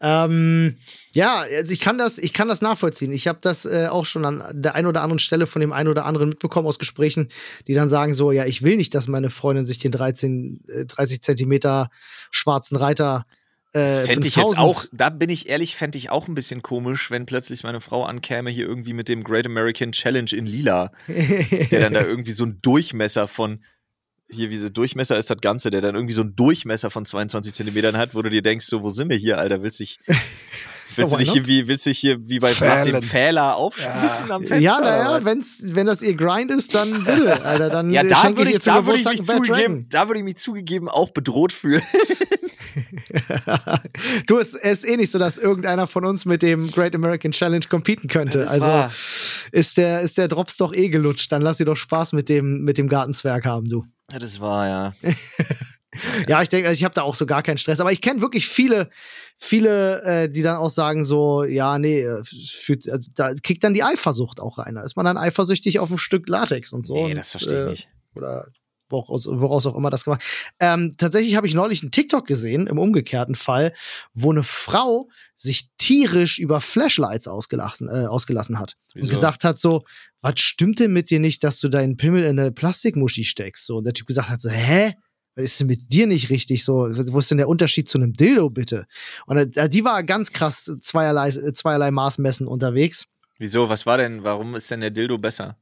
Ähm, ja, also ich kann das, ich kann das nachvollziehen. Ich habe das äh, auch schon an der einen oder anderen Stelle von dem einen oder anderen mitbekommen aus Gesprächen, die dann sagen so, ja, ich will nicht, dass meine Freundin sich den 13, äh, 30 Zentimeter schwarzen Reiter äh, Das fände ich jetzt 5000 auch, da bin ich ehrlich, fände ich auch ein bisschen komisch, wenn plötzlich meine Frau ankäme hier irgendwie mit dem Great American Challenge in Lila, der dann da *laughs* irgendwie so einen Durchmesser von, hier, wie so Durchmesser ist das Ganze, der dann irgendwie so einen Durchmesser von 22 Zentimetern hat, wo du dir denkst, so, wo sind wir hier, Alter? Willst dich, *laughs* willst du dich hier wie, willst du dich hier wie bei Vlad dem Fählen. Fähler aufspießen am Fenster? Ja, naja, wenn's, wenn das ihr Grind ist, dann bitte, Alter. Dann ja, äh, da würde ich ich, da würde ich mich zugegeben, da würde ich mich zugegeben auch bedroht fühlen. *laughs* *laughs* du, es es ist eh nicht so, dass irgendeiner von uns mit dem Great American Challenge competen könnte. Das also ist der, ist der Drops doch eh gelutscht. Dann lass sie doch Spaß mit dem, mit dem Gartenzwerg haben, du. Ja, das war ja. *laughs* Ja, ich denke, also ich habe da auch so gar keinen Stress. Aber ich kenne wirklich viele, viele, äh, die dann auch sagen so, ja, nee, äh, für, also da kickt dann die Eifersucht auch rein. Da ist man dann eifersüchtig auf ein Stück Latex und so. Nee, und, das verstehe ich äh, nicht. Oder woraus, woraus auch immer das gemacht. Ähm, tatsächlich habe ich neulich einen TikTok gesehen, im umgekehrten Fall, wo eine Frau sich tierisch über Flashlights ausgelassen, äh, ausgelassen hat. Und Wieso? gesagt hat so, was stimmt denn mit dir nicht, dass du deinen Pimmel in eine Plastikmuschi steckst? So, und der Typ gesagt hat so, hä? Was ist denn mit dir nicht richtig so? Wo ist denn der Unterschied zu einem Dildo, bitte? Und äh, die war ganz krass zweierlei, zweierlei Maßmessen unterwegs. Wieso? Was war denn? Warum ist denn der Dildo besser?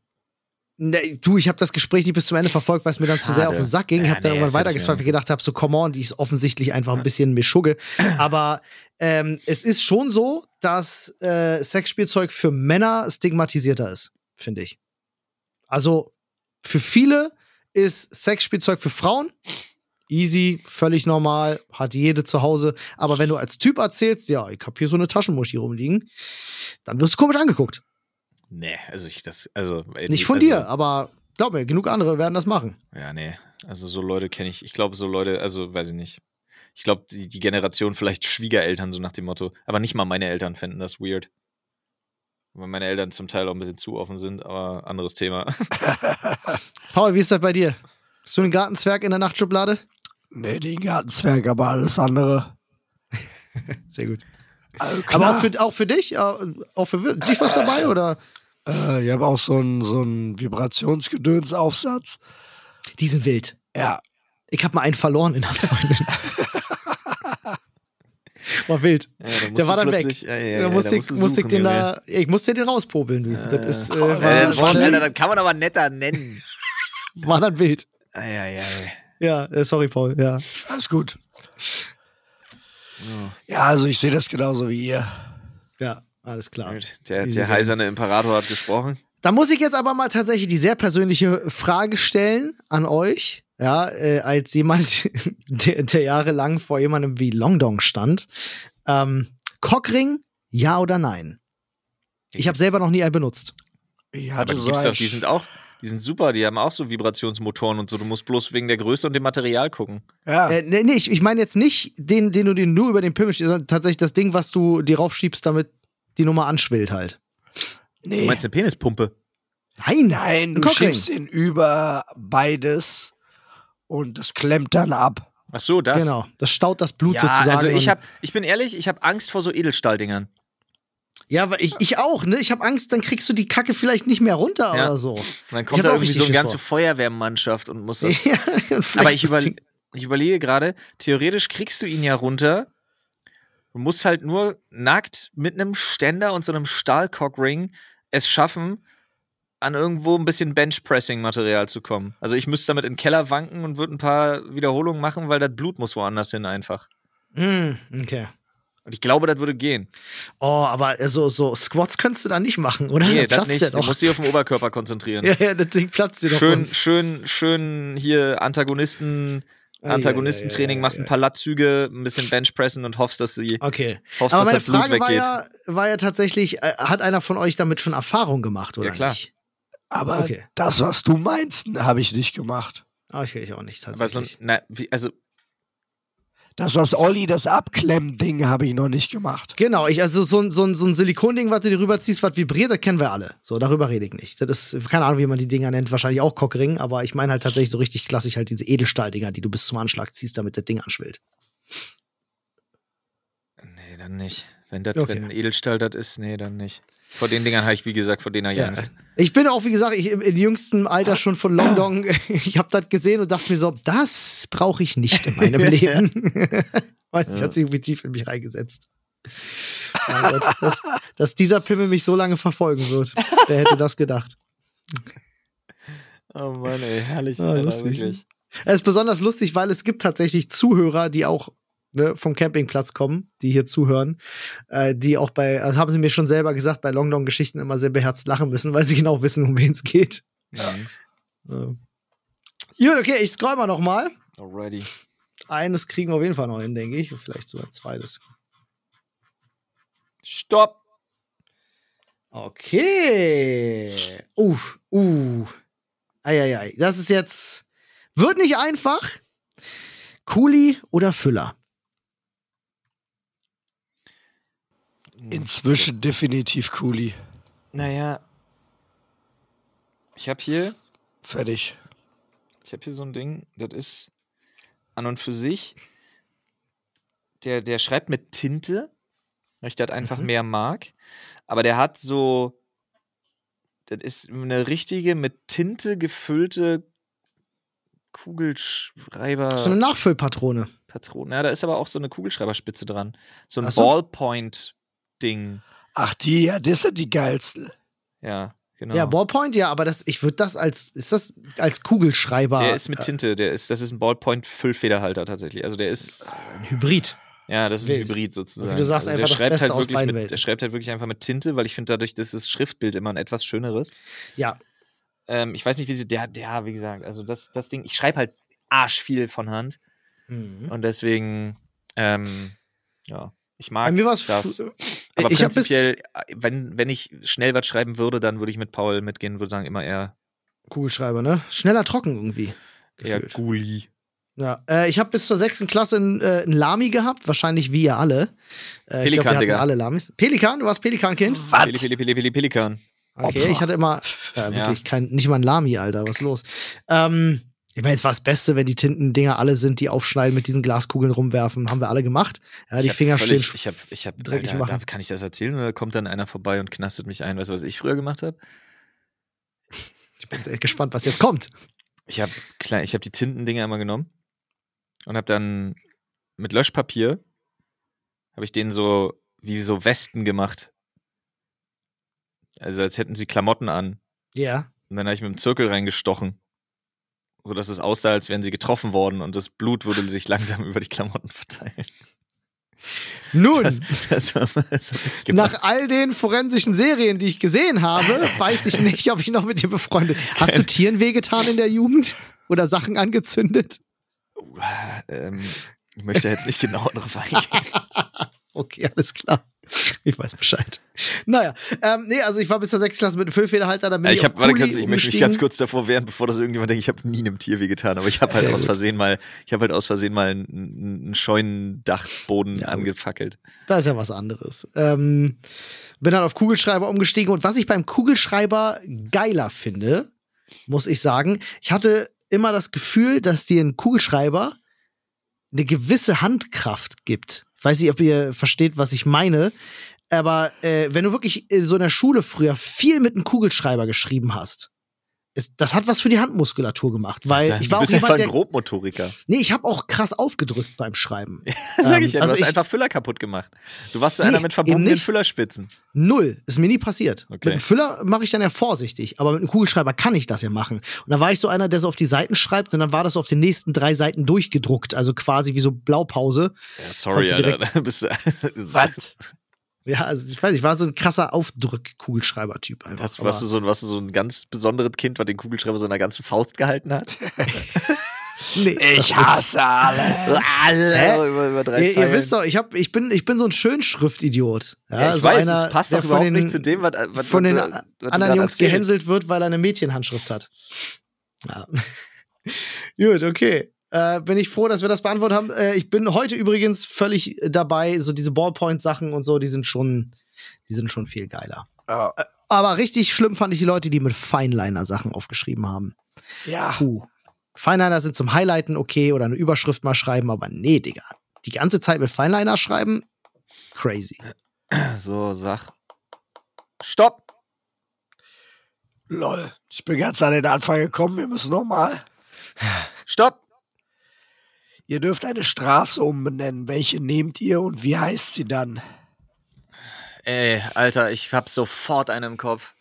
Nee, du, ich habe das Gespräch nicht bis zum Ende verfolgt, weil es mir dann zu sehr auf den Sack ging. Ich Ja, habe dann nee, irgendwann das hätte ich gedacht habe, so come on, die ist offensichtlich einfach ein bisschen Mischugge. Aber ähm, es ist schon so, dass äh, Sexspielzeug für Männer stigmatisierter ist, finde ich. Also für viele ist Sexspielzeug für Frauen easy, völlig normal, hat jede zu Hause. Aber wenn du als Typ erzählst, ja, ich habe hier so eine Taschenmuschi rumliegen, dann wirst du komisch angeguckt. Nee, also ich das, also. Nicht von also, dir, aber glaub mir, genug andere werden das machen. Ja, nee. Also so Leute kenne ich. Ich glaube, so Leute, also weiß ich nicht. Ich glaube, die, die Generation vielleicht Schwiegereltern, so nach dem Motto. Aber nicht mal meine Eltern fänden das weird. Weil meine Eltern zum Teil auch ein bisschen zu offen sind, aber anderes Thema. *laughs* Paul, wie ist das bei dir? Hast du einen Gartenzwerg in der Nachtschublade? Nee, den Gartenzwerg, aber alles andere. *laughs* Sehr gut. Also Aber auch für, auch für dich? Äh, Auch für wir- dich was dabei? Oder? Äh, ich habe auch so einen so einen Vibrationsgedönsaufsatz. Die sind wild. Ja, Ich habe mal einen verloren in der Freundin. *laughs* War wild. Ja, da Der war dann weg. plötzlich- Ja, ja, da ja, musste da ich, musste ich den da, ich musste den rauspopeln, du. Das ist, äh, Ja, das, war, Alter, dann, das kann man aber netter nennen. *laughs* war dann wild. Ja, äh, sorry, Paul. Ja. alles gut. Ja, Ja, also ich sehe das genauso wie ihr. Ja, alles klar. Der, der heiserne Imperator hat gesprochen. Da muss ich jetzt aber mal tatsächlich die sehr persönliche Frage stellen an euch. Ja, äh, als jemand, *laughs* der, der jahrelang vor jemandem wie Longdong stand. Ähm, Cockring, ja oder nein? Ich habe selber noch nie einen benutzt. Ich Aber die, gibt's doch, die sind auch, die sind super, die haben auch so Vibrationsmotoren und so. Du musst bloß wegen der Größe und dem Material gucken. ja. Äh, nee, nee, ich, ich meine jetzt nicht den, den du dir nur über den Pimmel schiebst, sondern tatsächlich das Ding, was du dir raufschiebst, damit die Nummer anschwillt halt. Du nee. meinst eine Penispumpe? Nein, Nein, du Cockring. schiebst ihn über beides und das klemmt dann ab. Ach so, das. Genau, das staut das Blut Ja, sozusagen. also ich hab, ich bin ehrlich, ich habe Angst vor so Edelstahldingern. Ja, weil ich, ich auch, ne? Ich habe Angst, dann kriegst du die Kacke vielleicht nicht mehr runter Ja. oder so. Und dann kommt da irgendwie so eine ganze vor. Feuerwehrmannschaft und muss das. *laughs* Ja, Aber ich, über, ich überlege gerade, theoretisch kriegst du ihn ja runter. Du musst halt nur nackt mit einem Ständer und so einem Stahlcockring es schaffen, an irgendwo ein bisschen Benchpressing-Material zu kommen. Also ich müsste damit in den Keller wanken und würde ein paar Wiederholungen machen, weil das Blut muss woanders hin einfach. Hm, okay. Und ich glaube, das würde gehen. Oh, aber so, so Squats könntest du da nicht machen, oder? Nee, Da das nicht. Du musst dich auf den Oberkörper konzentrieren. *laughs* Ja, ja, das Ding platzt dir doch schön, schön, schön hier Antagonisten, Antagonistentraining, ja, machst ein paar Lattzüge, ein bisschen Benchpressen und hoffst, dass sie, Okay. hoffst, Aber dass meine Blut Frage war weggeht. ja, war ja tatsächlich, äh, hat einer von euch damit schon Erfahrung gemacht, oder Ja, klar. nicht? Aber Okay. das, was du meinst, habe ich nicht gemacht. Ah, ich, ich auch nicht, Aber so, tatsächlich. na, wie, also Das, was Olli, das Abklemmen-Ding, habe ich noch nicht gemacht. Genau, ich, also so, ein- so, ein- so ein Silikonding, was du dir rüberziehst, was vibriert, das kennen wir alle. So, darüber rede ich nicht. Das ist, keine Ahnung, wie man die Dinger nennt, wahrscheinlich auch Cockring, aber ich meine halt tatsächlich so richtig klassisch halt diese Edelstahldinger, die du bis zum Anschlag ziehst, damit das Ding anschwillt. nee, dann nicht. Wenn das, Okay. wenn Edelstahl das ist, nee, dann nicht. Vor den Dingern habe ich, wie gesagt, vor denen habe ich Ja. Angst. Ich bin auch, wie gesagt, ich, im, im jüngsten Alter schon von Long Dong. *laughs* Ich habe das gesehen und dachte mir so, das brauche ich nicht in meinem *laughs* Leben. *laughs* Weiß ich, Ja. hat sich irgendwie tief in mich reingesetzt. Mein Gott, dass, dass dieser Pimmel mich so lange verfolgen wird. Wer hätte das gedacht? Oh Mann, ey, herrlich. Ah, Alter, lustig. wirklich. Es ist besonders lustig, weil es gibt tatsächlich Zuhörer, die auch ne, vom Campingplatz kommen, die hier zuhören, äh, die auch bei, also haben sie mir schon selber gesagt, bei Long Dong Geschichten immer sehr beherzt lachen müssen, weil sie genau wissen, um wen es geht. Mhm. Äh. Gut, okay, ich scroll mal noch mal. Alrighty. Eines kriegen wir auf jeden Fall noch hin, denke ich. Vielleicht sogar zweites. Stopp! Okay. Uh, uh. Eieiei. Das ist jetzt. Wird nicht einfach. Kuli oder Füller? Inzwischen definitiv Kuli. Naja. Ich habe hier, Fertig. ich habe hier so ein Ding, das ist an und für sich, der, der schreibt mit Tinte, weil ich das einfach Mhm. mehr mag. Aber der hat so, das ist eine richtige mit Tinte gefüllte Kugelschreiber. So eine Nachfüllpatrone. Patrone. Ja, da ist aber auch so eine Kugelschreiberspitze dran. So ein so. Ballpoint-Ding. Ach, die, ja, das sind die geilsten. Ja, genau. Ja, Ballpoint, ja, aber das, ich würde das als, ist das als Kugelschreiber? der ist mit äh, Tinte, der ist, das ist ein Ballpoint-Füllfederhalter tatsächlich. Also der ist, ein Hybrid. ja, das ist Wild. ein Hybrid sozusagen. Wie du sagst, also einfach der das schreibt Beste halt aus wirklich beiden mit. Der schreibt halt wirklich einfach mit Tinte, weil ich finde dadurch, dass das Schriftbild immer ein etwas schöneres. Ja. Ähm, ich weiß nicht, wie sie, der, der, wie gesagt, also das, das Ding, ich schreibe halt arsch viel von Hand Mhm. und deswegen, ähm, ja, ich mag das. Aber Ich prinzipiell, äh, wenn, wenn ich schnell was schreiben würde, dann würde ich mit Paul mitgehen, würde sagen, immer eher, Kugelschreiber, ne? Schneller trocken irgendwie. eher. Guli. Ja, äh, ich habe bis zur sechsten Klasse einen, äh, Lami gehabt, wahrscheinlich wie ihr alle. Äh, ich Pelikan, glaub, wir hatten Digga. alle Lamis. Pelikan, du warst Pelikankind? Was? Peli, Peli, Peli, Peli, Pelikan. Okay, Opfer. ich hatte immer äh, wirklich kein, nicht mal ein Lami, Alter, was ist los? Ähm, ich meine, es war das Beste, wenn die Tintendinger alle sind, die aufschneiden, mit diesen Glaskugeln rumwerfen. Haben wir alle gemacht. Ja, die Ich Finger völlig, stehen. Ich hab, ich hab, dreckig Alter, machen. darf- kann ich das erzählen oder kommt dann einer vorbei und knastet mich ein? Weißt du, was ich früher gemacht habe? Ich bin sehr gespannt, was jetzt kommt. Ich habe ich hab die Tintendinger immer genommen und habe dann mit Löschpapier habe ich denen so wie so Westen gemacht. Also als hätten sie Klamotten an. Ja. Und dann habe ich mit dem Zirkel reingestochen. So dass es aussah, als wären sie getroffen worden und das Blut würde sich langsam *laughs* über die Klamotten verteilen. Nun, Das, das, war- das nach all den forensischen Serien, die ich gesehen habe, weiß ich nicht, ob ich noch mit dir befreundet Hast du Tieren wehgetan in der Jugend? Oder Sachen angezündet? ähm, ich möchte jetzt nicht genau drauf eingehen. *laughs* Okay, alles klar. *laughs* Ich weiß Bescheid. Naja, ähm, nee, also ich war bis zur 6. Klasse mit einem Füllfederhalter, Ja, ich, ich, hab, warte, kurz, ich möchte mich ganz kurz davor wehren, bevor das irgendjemand denkt, ich habe nie einem Tier wehgetan, aber ich habe halt Sehr aus gut. Versehen mal, ich habe halt aus Versehen mal einen, einen Scheunendachboden Ja, angefackelt. Da ist ja was anderes. Ähm, bin dann auf Kugelschreiber umgestiegen und was ich beim Kugelschreiber geiler finde, muss ich sagen, ich hatte immer das Gefühl, dass dir ein Kugelschreiber eine gewisse Handkraft gibt. Weiß nicht, ob ihr versteht, was ich meine. Aber äh, wenn du wirklich in so in der Schule früher viel mit einem Kugelschreiber geschrieben hast, es, das hat was für die Handmuskulatur gemacht, weil Das ja- ich war du auch bist einfach jemand, ein der, Grobmotoriker. nee, ich habe auch krass aufgedrückt beim Schreiben. *laughs* Das sag Ähm, ich ja, du also hast ich- einfach Füller kaputt gemacht. Du warst so Nee, einer mit verbundenen. Füllerspitzen. Null. Ist mir nie passiert. Okay. Mit einem Füller mache ich dann ja vorsichtig, aber mit einem Kugelschreiber kann ich das ja machen. Und dann war ich so einer, der so auf die Seiten schreibt und dann war das so auf den nächsten drei Seiten durchgedruckt, also quasi wie so Blaupause. Ja, sorry, Alter. *laughs* Bist du, Was? Ja, also ich weiß, ich war so ein krasser Aufdrück-Kugelschreiber-Typ warst, du so, ein- warst du so ein ganz besonderes Kind, was den Kugelschreiber so in der ganzen Faust gehalten hat? *laughs* nee, Ich hasse alle. Alle über, über drei Ihr, ihr wisst doch, ich, hab, ich, bin, ich bin so ein Schönschriftidiot. Ja, ja, ich so weiß, einer, das passt doch von überhaupt den, nicht zu dem, was, was von den was anderen Jungs erzählst. gehänselt wird, weil er eine Mädchenhandschrift hat. Ja. *laughs* Gut, okay. Äh, bin ich froh, dass wir das beantwortet haben. Äh, ich bin heute übrigens völlig dabei, so diese Ballpoint-Sachen und so, die sind schon, die sind schon viel geiler. Ja. Aber richtig schlimm fand ich die Leute, die mit Fineliner-Sachen aufgeschrieben haben. ja. Puh. Fineliner sind zum Highlighten okay oder eine Überschrift mal schreiben, aber nee, Digga. Die ganze Zeit mit Fineliner schreiben? Crazy. So, sag. Stopp! Lol. Ich bin ganz an den Anfang gekommen. Wir müssen nochmal. Stopp! Ihr dürft eine Straße umbenennen. Welche nehmt ihr und wie heißt sie dann? Ey, Alter, ich hab sofort einen im Kopf.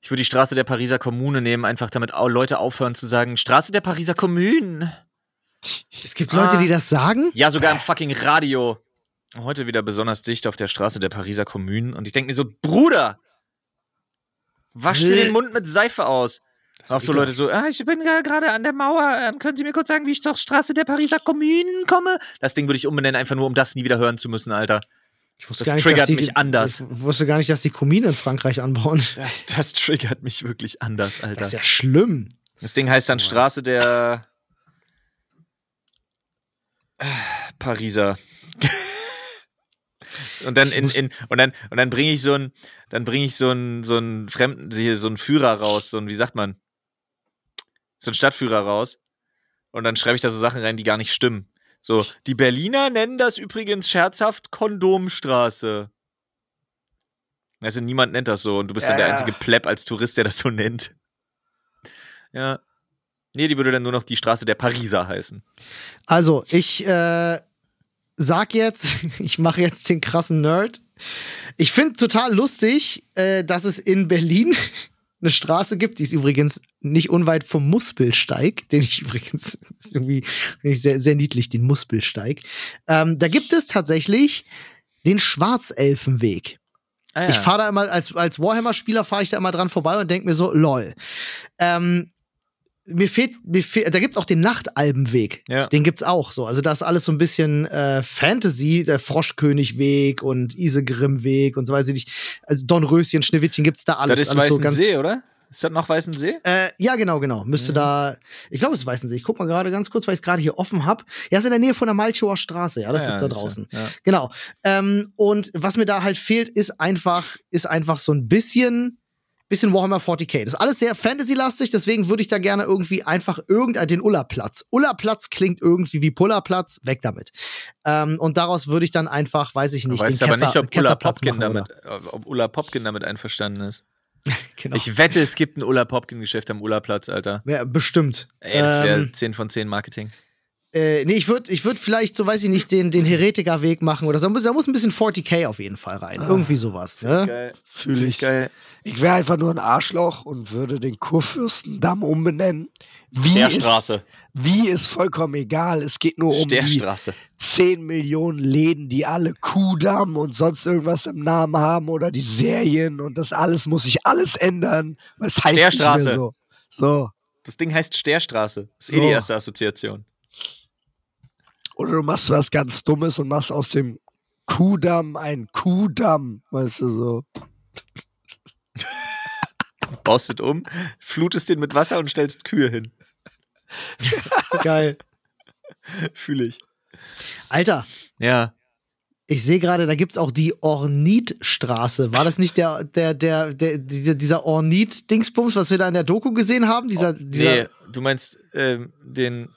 Ich würde die Straße der Pariser Kommune nehmen, einfach damit Leute aufhören zu sagen, Straße der Pariser Kommune. Es gibt Leute, Ah. die das sagen? Ja, sogar im fucking Radio. Heute wieder besonders dicht auf der Straße der Pariser Kommune. Und ich denke mir so, Bruder, wasch dir den Mund mit Seife aus. Auch so Leute so, ah, ich bin ja gerade an der Mauer, ähm, können Sie mir kurz sagen, wie ich zur Straße der Pariser Kommune komme? Das Ding würde ich umbenennen, einfach nur, um das nie wieder hören zu müssen, Alter. Ich wusste Das dass triggert die, mich anders. Ich wusste gar nicht, dass die Kumine in Frankreich anbauen. Das, das triggert mich wirklich anders, Alter. Das ist ja schlimm. Das Ding heißt dann Straße der äh, Pariser. *laughs* und dann in, in und dann und dann bringe ich so ein dann bringe ich so einen so einen fremden hier so einen Führer raus, so ein wie sagt man? So einen Stadtführer raus und dann schreibe ich da so Sachen rein, die gar nicht stimmen. So, die Berliner nennen das übrigens scherzhaft Kondomstraße. Also niemand nennt das so und du bist Ja, dann der einzige Pleb als Tourist, der das so nennt. Ja. Nee, die würde dann nur noch die Straße der Pariser heißen. Also, ich äh, sag jetzt, *laughs* ich mache jetzt den krassen Nerd. Ich finde total lustig, äh, dass es in Berlin eine Straße gibt, die ist übrigens nicht unweit vom Muspelsteig, den ich *laughs* übrigens irgendwie ich sehr, sehr niedlich, den Muspelsteig. Ähm, da gibt es tatsächlich den Schwarzelfenweg. Ah, Ich fahre da immer, als, als Warhammer-Spieler fahre ich da immer dran vorbei und denke mir so, lol. Ähm, mir fehlt, mir fehlt, da gibt's auch den Nachtalbenweg. Ja. Den gibt's auch so. Also da ist alles so ein bisschen äh, Fantasy, der Froschkönigweg und Isegrim-Weg und so weiß ich nicht. Also Dornröschen, Schneewittchen gibt's da alles. das ist alles so ganz, Weißensee, oder? Ist das noch Weißensee? äh, ja, genau, genau. Müsste Mhm. da, ich glaube, es ist Weißensee. Ich guck mal gerade ganz kurz, weil ich es gerade hier offen hab. Ja, ist in der Nähe von der Malchower Straße. Ja, das Ja, ist da draußen. ja. Genau. Ähm, und was mir da halt fehlt, ist einfach, ist einfach so ein bisschen, bisschen Warhammer 40k. Das ist alles sehr Fantasy-lastig, deswegen würde ich da gerne irgendwie einfach irgendein, den Ullerplatz. Ullerplatz klingt irgendwie wie Pullerplatz, weg damit. Ähm, und daraus würde ich dann einfach, weiß ich Du nicht, weißt den aber Ketzer, nicht, ob Ulla Popkin, damit, ob Ulla Popkin damit einverstanden ist. *laughs* Genau. Ich wette, es gibt ein Ulla Popkin-Geschäft am Ulla-Platz, Alter. ja, bestimmt. Ey, das wäre Ähm, 10 von 10 Marketing. Äh, nee, ich würde ich würd vielleicht, so weiß ich nicht, den, den Heretiker-Weg machen oder so. Da muss, da muss ein bisschen 40k auf jeden Fall rein. Irgendwie sowas, ne? Geil. Fühle ich. Geil. Ich wäre einfach nur ein Arschloch und würde den Kurfürstendamm umbenennen. Wie ist, wie ist vollkommen egal. Es geht nur um die Straße. 10 Millionen Läden, die alle Kudamm und sonst irgendwas im Namen haben oder die Serien und das alles muss sich alles ändern. Was heißt nicht mehr so? So. Das Ding heißt Sterstraße. Das ist eh So. die erste Assoziation. Oder du machst was ganz Dummes und machst aus dem Kuhdamm, ein Kuhdamm, weißt du so. *laughs* Baust es um, flutest den mit Wasser und stellst Kühe hin. *laughs* Geil. Fühle ich. Alter, Ja. ich sehe gerade, da gibt's auch die Ornitstraße. War das nicht der, der, der, der dieser, dieser Ornit-Dingsbums, was wir da in der Doku gesehen haben? Dieser, dieser Oh, nee, du meinst ähm, den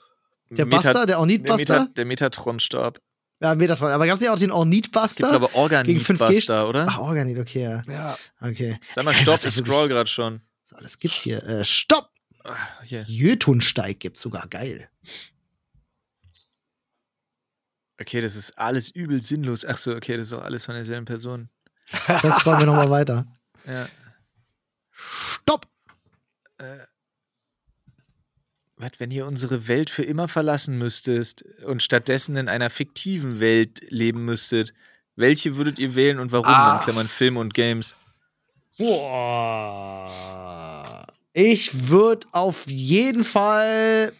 der Meta- Buster, der der, Ornit-Buster? Meta, der Metatron-Stab. Ja, Metatron. Aber gab's nicht auch den Gibt Ornit-Buster? aber Gegen 5G? Organ-Buster, oder? Ach, Organit, okay, ja. Ja. Okay. Sag mal, stopp, *laughs* ich scroll gerade schon. Was alles gibt hier. Äh, stopp! Ah, Hier. Jötunsteig gibt's sogar. Geil. Okay, das ist alles übel sinnlos. Ach so, okay, das ist auch alles von derselben Person. Dann scrollen wir nochmal weiter. *laughs* Ja. Stopp! Was, wenn ihr unsere Welt für immer verlassen müsstest und stattdessen in einer fiktiven Welt leben müsstet, welche würdet ihr wählen und warum? Ah. In Klammern Film und Games. Boah. Ich würde auf jeden Fall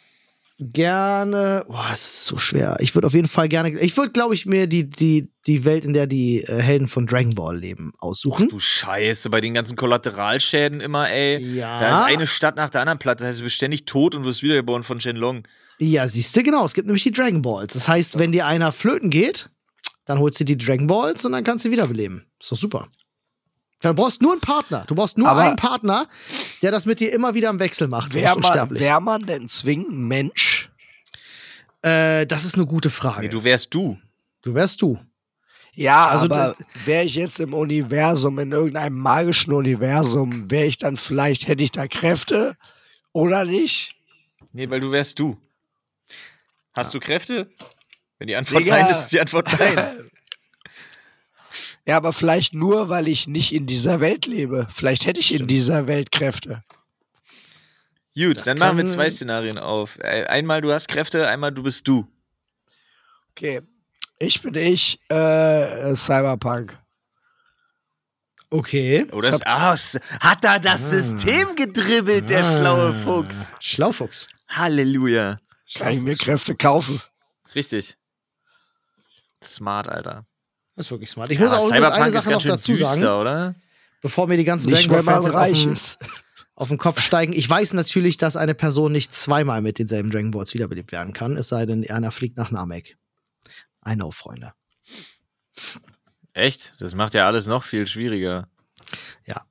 gerne. Boah, es ist so schwer. Ich würde auf jeden Fall gerne. Ich würde, glaube ich, mir die, die, die Welt, in der die äh, Helden von Dragon Ball leben, aussuchen. Du Scheiße, bei den ganzen Kollateralschäden immer, ey. Ja. Da ist eine Stadt nach der anderen platt. Das heißt, du bist ständig tot und wirst wiedergeboren von Shenlong. Ja, siehst du, genau. Es gibt nämlich die Dragon Balls. Das heißt, wenn dir einer flöten geht, dann holst du die Dragon Balls und dann kannst du wiederbeleben. Ist doch super. Dann brauchst nur einen Partner. Du brauchst nur Aber- einen Partner, der das mit dir immer wieder im Wechsel macht. Wäre man, wär man denn zwingend Mensch? Äh, das ist eine gute Frage. Nee, du wärst du. du wärst du. Ja, Also, aber wäre ich jetzt im Universum, in irgendeinem magischen Universum, wäre ich dann vielleicht, hätte ich da Kräfte oder nicht? Nee, weil du wärst du. Hast du Kräfte? Wenn die Antwort Digga. nein ist, ist die Antwort *laughs* nein. Ja, aber vielleicht nur, weil ich nicht in dieser Welt lebe. Vielleicht hätte ich in dieser Welt Kräfte. Gut, Das dann machen wir zwei Szenarien auf. Einmal du hast Kräfte, einmal du bist du. Okay. Ich bin ich, äh, Cyberpunk. Okay. Oder ist, ah, hat da das System gedribbelt, der schlaue Fuchs. Schlaufuchs. Halleluja. Kann ich mir Kräfte kaufen? Richtig. Smart, Alter. Das ist wirklich smart. Ich muss auch Cyberpunk eine ist Sache noch ganz schön dazu düster, sagen, oder? bevor mir die ganzen Dragon wenn Ball man Fans jetzt auf *laughs* auf den Kopf steigen. Ich weiß natürlich, dass eine Person nicht zweimal mit denselben Dragon Balls wiederbelebt werden kann, es sei denn, einer fliegt nach Namek. I know, Freunde. Echt? Das macht ja alles noch viel schwieriger. Ja.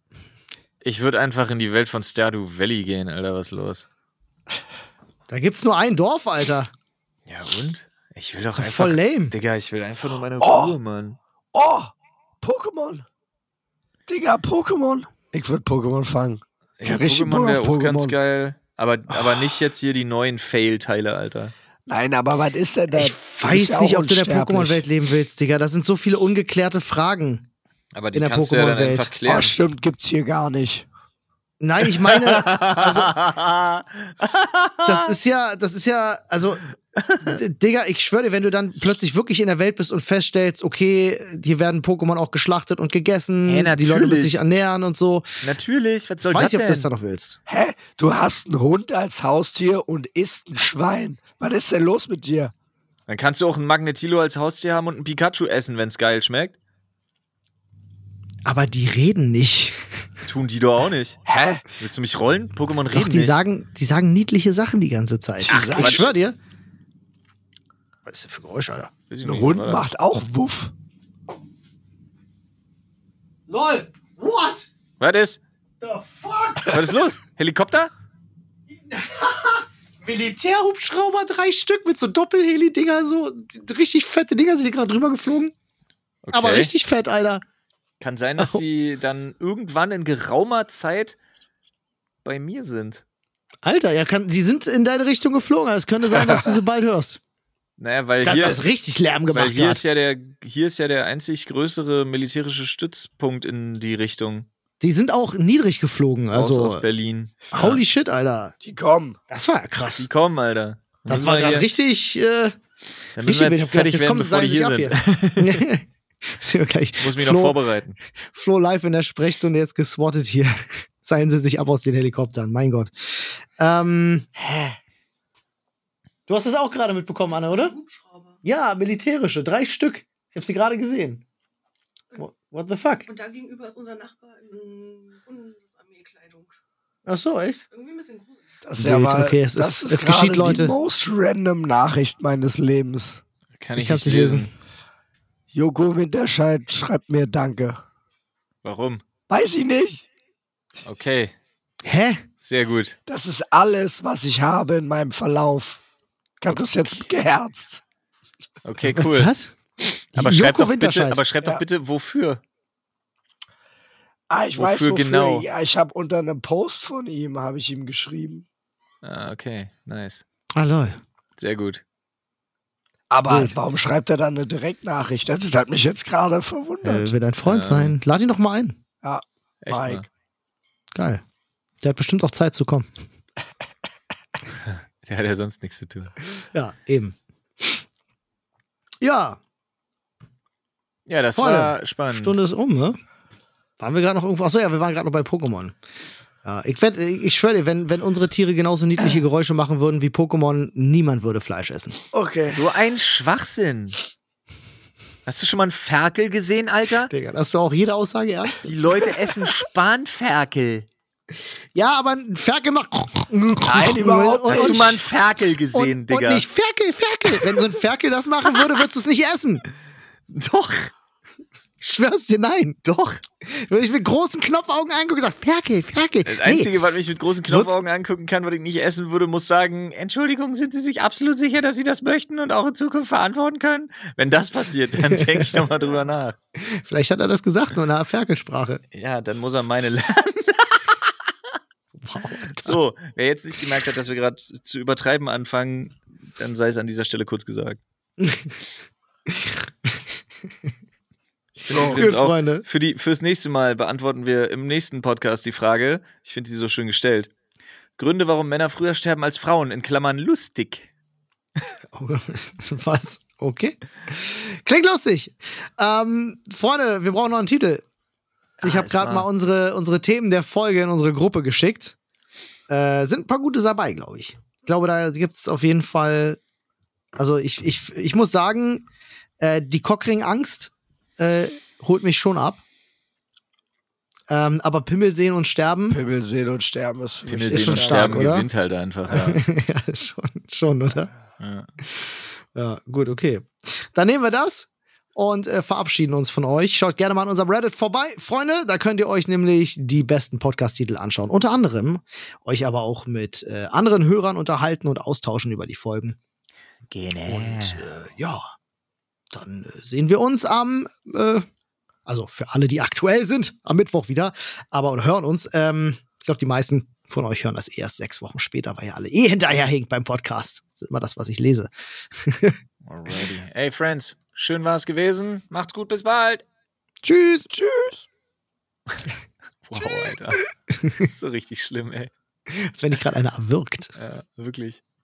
Ich würde einfach in die Welt von Stardew Valley gehen, Alter, was ist los? Da gibt's nur ein Dorf, Alter. Ja und? Ich will doch Das ist einfach... voll lame. Digga, ich will einfach nur meine Oh. Ruhe, Mann. Oh, Pokémon. Digga, Pokémon. Ich würde Pokémon fangen. Ja, richtig Pokémon wäre auch ganz geil. Aber, aber nicht jetzt hier die neuen Fail-Teile, Alter. Nein, aber was ist denn da? Ich weiß ja nicht, ob du in der. Pokémon-Welt leben willst, Digga. Das sind so viele ungeklärte Fragen. Aber die In der kannst du ja dann Pokémon-Welt. einfach klären. Oh, stimmt, gibt's hier gar nicht. Nein, ich meine, *laughs* also, das ist ja, das ist ja, also, Digga, ich schwöre dir, wenn du dann plötzlich wirklich in der Welt bist und feststellst, okay, hier werden Pokémon auch geschlachtet und gegessen, Hey, die Leute müssen sich ernähren und so. Natürlich, was soll Weiß das ich, ob du das dann noch willst. Hä? Du hast einen Hund als Haustier und isst ein Schwein. Was ist denn los mit dir? Dann kannst du auch einen Magnetilo als Haustier haben und einen Pikachu essen, wenn's geil schmeckt. Aber die reden nicht. Tun die doch auch nicht. Hä? Willst du mich rollen? Pokémon reden Doch, die nicht. sagen, die sagen niedliche Sachen die ganze Zeit. Ach, ich schwör dir. Was ist das für Geräusch, Alter? Ein Hund oder? macht auch Wuff. LOL! What? Was ist? The fuck? Was ist los? Helikopter? *laughs* Militärhubschrauber, drei Stück mit so Doppelheli-Dinger, so richtig fette Dinger sind die gerade drüber geflogen. Okay. Aber richtig fett, Alter. Kann sein, dass Oh. die dann irgendwann in geraumer Zeit bei mir sind. Alter, ja, kann, die sind in deine Richtung geflogen. Also Es könnte sein, *laughs* dass du sie bald hörst. Naja, weil Das hier, ist richtig Lärm weil gemacht. hier grad. ist ja der, hier ist ja der einzig größere militärische Stützpunkt in die Richtung. Die sind auch niedrig geflogen. Also, aus Berlin. holy shit, Alter. Die kommen. Das war ja Die krass. kommen, Alter. Das Müssen war wir gerade hier- richtig, äh, Dann richtig müssen wir wenig. jetzt fertig Jetzt werden, kommen bevor die sie hier sich sind. ab hier. *laughs* *laughs* Sind wir gleich. Muss mich Flo, noch vorbereiten. Flo live in der Sprechstunde jetzt geswattet hier. *laughs* Seien sie sich ab aus den Helikoptern, mein Gott. Ähm, du hast das auch gerade mitbekommen, Anne, oder? Ja, militärische, drei Stück. Ich Ich hab sie gerade gesehen. What, the fuck? Und da gegenüber ist unser Nachbar in Bundesarmeekleidung. Ach so, echt? Irgendwie ein bisschen gruselig. Das ist ja mal, okay, es das ist- ist es geschieht, Leute. die most random Nachricht meines Lebens. Kann Ich ich, kann's nicht nicht lesen. lesen. Joko Winterscheid schreibt mir Danke. Warum? Weiß ich nicht. Okay, Hä? sehr gut. Das ist alles, was ich habe in meinem Verlauf. Ich habe das jetzt geherzt. Okay, cool. Was? Aber schreib doch bitte, aber schreib Ja. doch bitte, wofür? Ah, ich Wofür weiß wofür. genau? Ja, ich habe unter einem Post von ihm habe ich ihm geschrieben. Ah, okay, nice. Ah, lol. Sehr gut. Aber Wild. warum schreibt er dann eine Direktnachricht? Das hat mich jetzt gerade Äh, verwundert. will dein Freund Ja. sein. Lad ihn doch mal ein. Echt Mike. mal. Geil. Der hat bestimmt auch Zeit zu kommen. *laughs* Der hat ja sonst nichts zu tun. Ja, eben. Ja, Ja, das Freunde, war spannend. Stunde ist um, ne? Waren wir gerade noch irgendwo? Achso, ja, wir waren gerade noch bei Pokémon. Ja, ich, werd, ich schwöre dir, wenn, wenn unsere Tiere genauso niedliche Geräusche machen würden wie Pokémon, niemand würde Fleisch essen. Okay. So ein Schwachsinn. Hast du schon mal einen Ferkel gesehen, Alter? Digga, hast du auch jede Aussage ernst? Die Leute essen Spanferkel. Ja, aber ein Ferkel macht. Nein, überhaupt Und-. Hast du mal einen Ferkel gesehen, und, Digga? und nicht Ferkel, Ferkel. Wenn so ein Ferkel das machen würde, würdest du es nicht essen. *laughs* Doch, Ich schwör's dir, nein. doch. Wenn ich mit großen Knopfaugen angucke, sag Ferkel, Ferkel. Das Nee, Einzige, was mich mit großen Knopfaugen angucken kann, was ich nicht essen würde, muss sagen, Entschuldigung, sind Sie sich absolut sicher, dass Sie das möchten und auch in Zukunft verantworten können? Wenn das passiert, dann denke ich nochmal drüber nach. *laughs* vielleicht hat er das gesagt, nur in einer Ferkelsprache. Ja, dann muss er meine *laughs* lernen. So, wer jetzt nicht gemerkt hat, dass wir gerade zu übertreiben anfangen, dann sei es an dieser Stelle kurz gesagt. Ich finde übrigens auch, Freunde. für die, fürs nächste Mal beantworten wir im nächsten Podcast die Frage, ich finde sie so schön gestellt. Gründe, warum Männer früher sterben als Frauen, in Klammern lustig. *laughs* Was? Okay. Klingt lustig. Ähm, Freunde, wir brauchen noch einen Titel. Ich Ah, habe gerade mal unsere, unsere Themen der Folge in unsere Gruppe geschickt. Äh, sind ein paar gute dabei, glaube ich. Ich glaube, da gibt es auf jeden Fall. Also, ich, ich, ich muss sagen, äh, die Cockring-Angst äh, holt mich schon ab. Ähm, aber Pimmel sehen und sterben, Pimmel sehen und sterben ist, Pimmel Ist sehen schon und stark, sterben oder? gewinnt halt einfach. *laughs* Ja. ja, ist schon, schon, oder? ja. Ja, gut, okay. Dann nehmen wir das und äh, verabschieden uns von euch. Schaut gerne mal an unserem Reddit vorbei, Freunde. Da könnt ihr euch nämlich die besten Podcast-Titel anschauen. Unter anderem euch aber auch mit äh, anderen Hörern unterhalten und austauschen über die Folgen. Genau. Und äh, ja, dann äh, sehen wir uns am, äh, also für alle, die aktuell sind, am Mittwoch wieder, aber und hören uns. Ähm, ich glaube, die meisten von euch hören das erst sechs Wochen später, weil ihr alle eh hinterherhinkt beim Podcast. Das ist immer das, was ich lese. *laughs* Alrighty. Hey, Friends, schön war es gewesen. Macht's gut, bis bald. Tschüss. Tschüss. *laughs* Wow, Alter. Das ist so richtig schlimm, ey. Als wenn dich gerade einer *laughs* erwürgt. Ja, wirklich.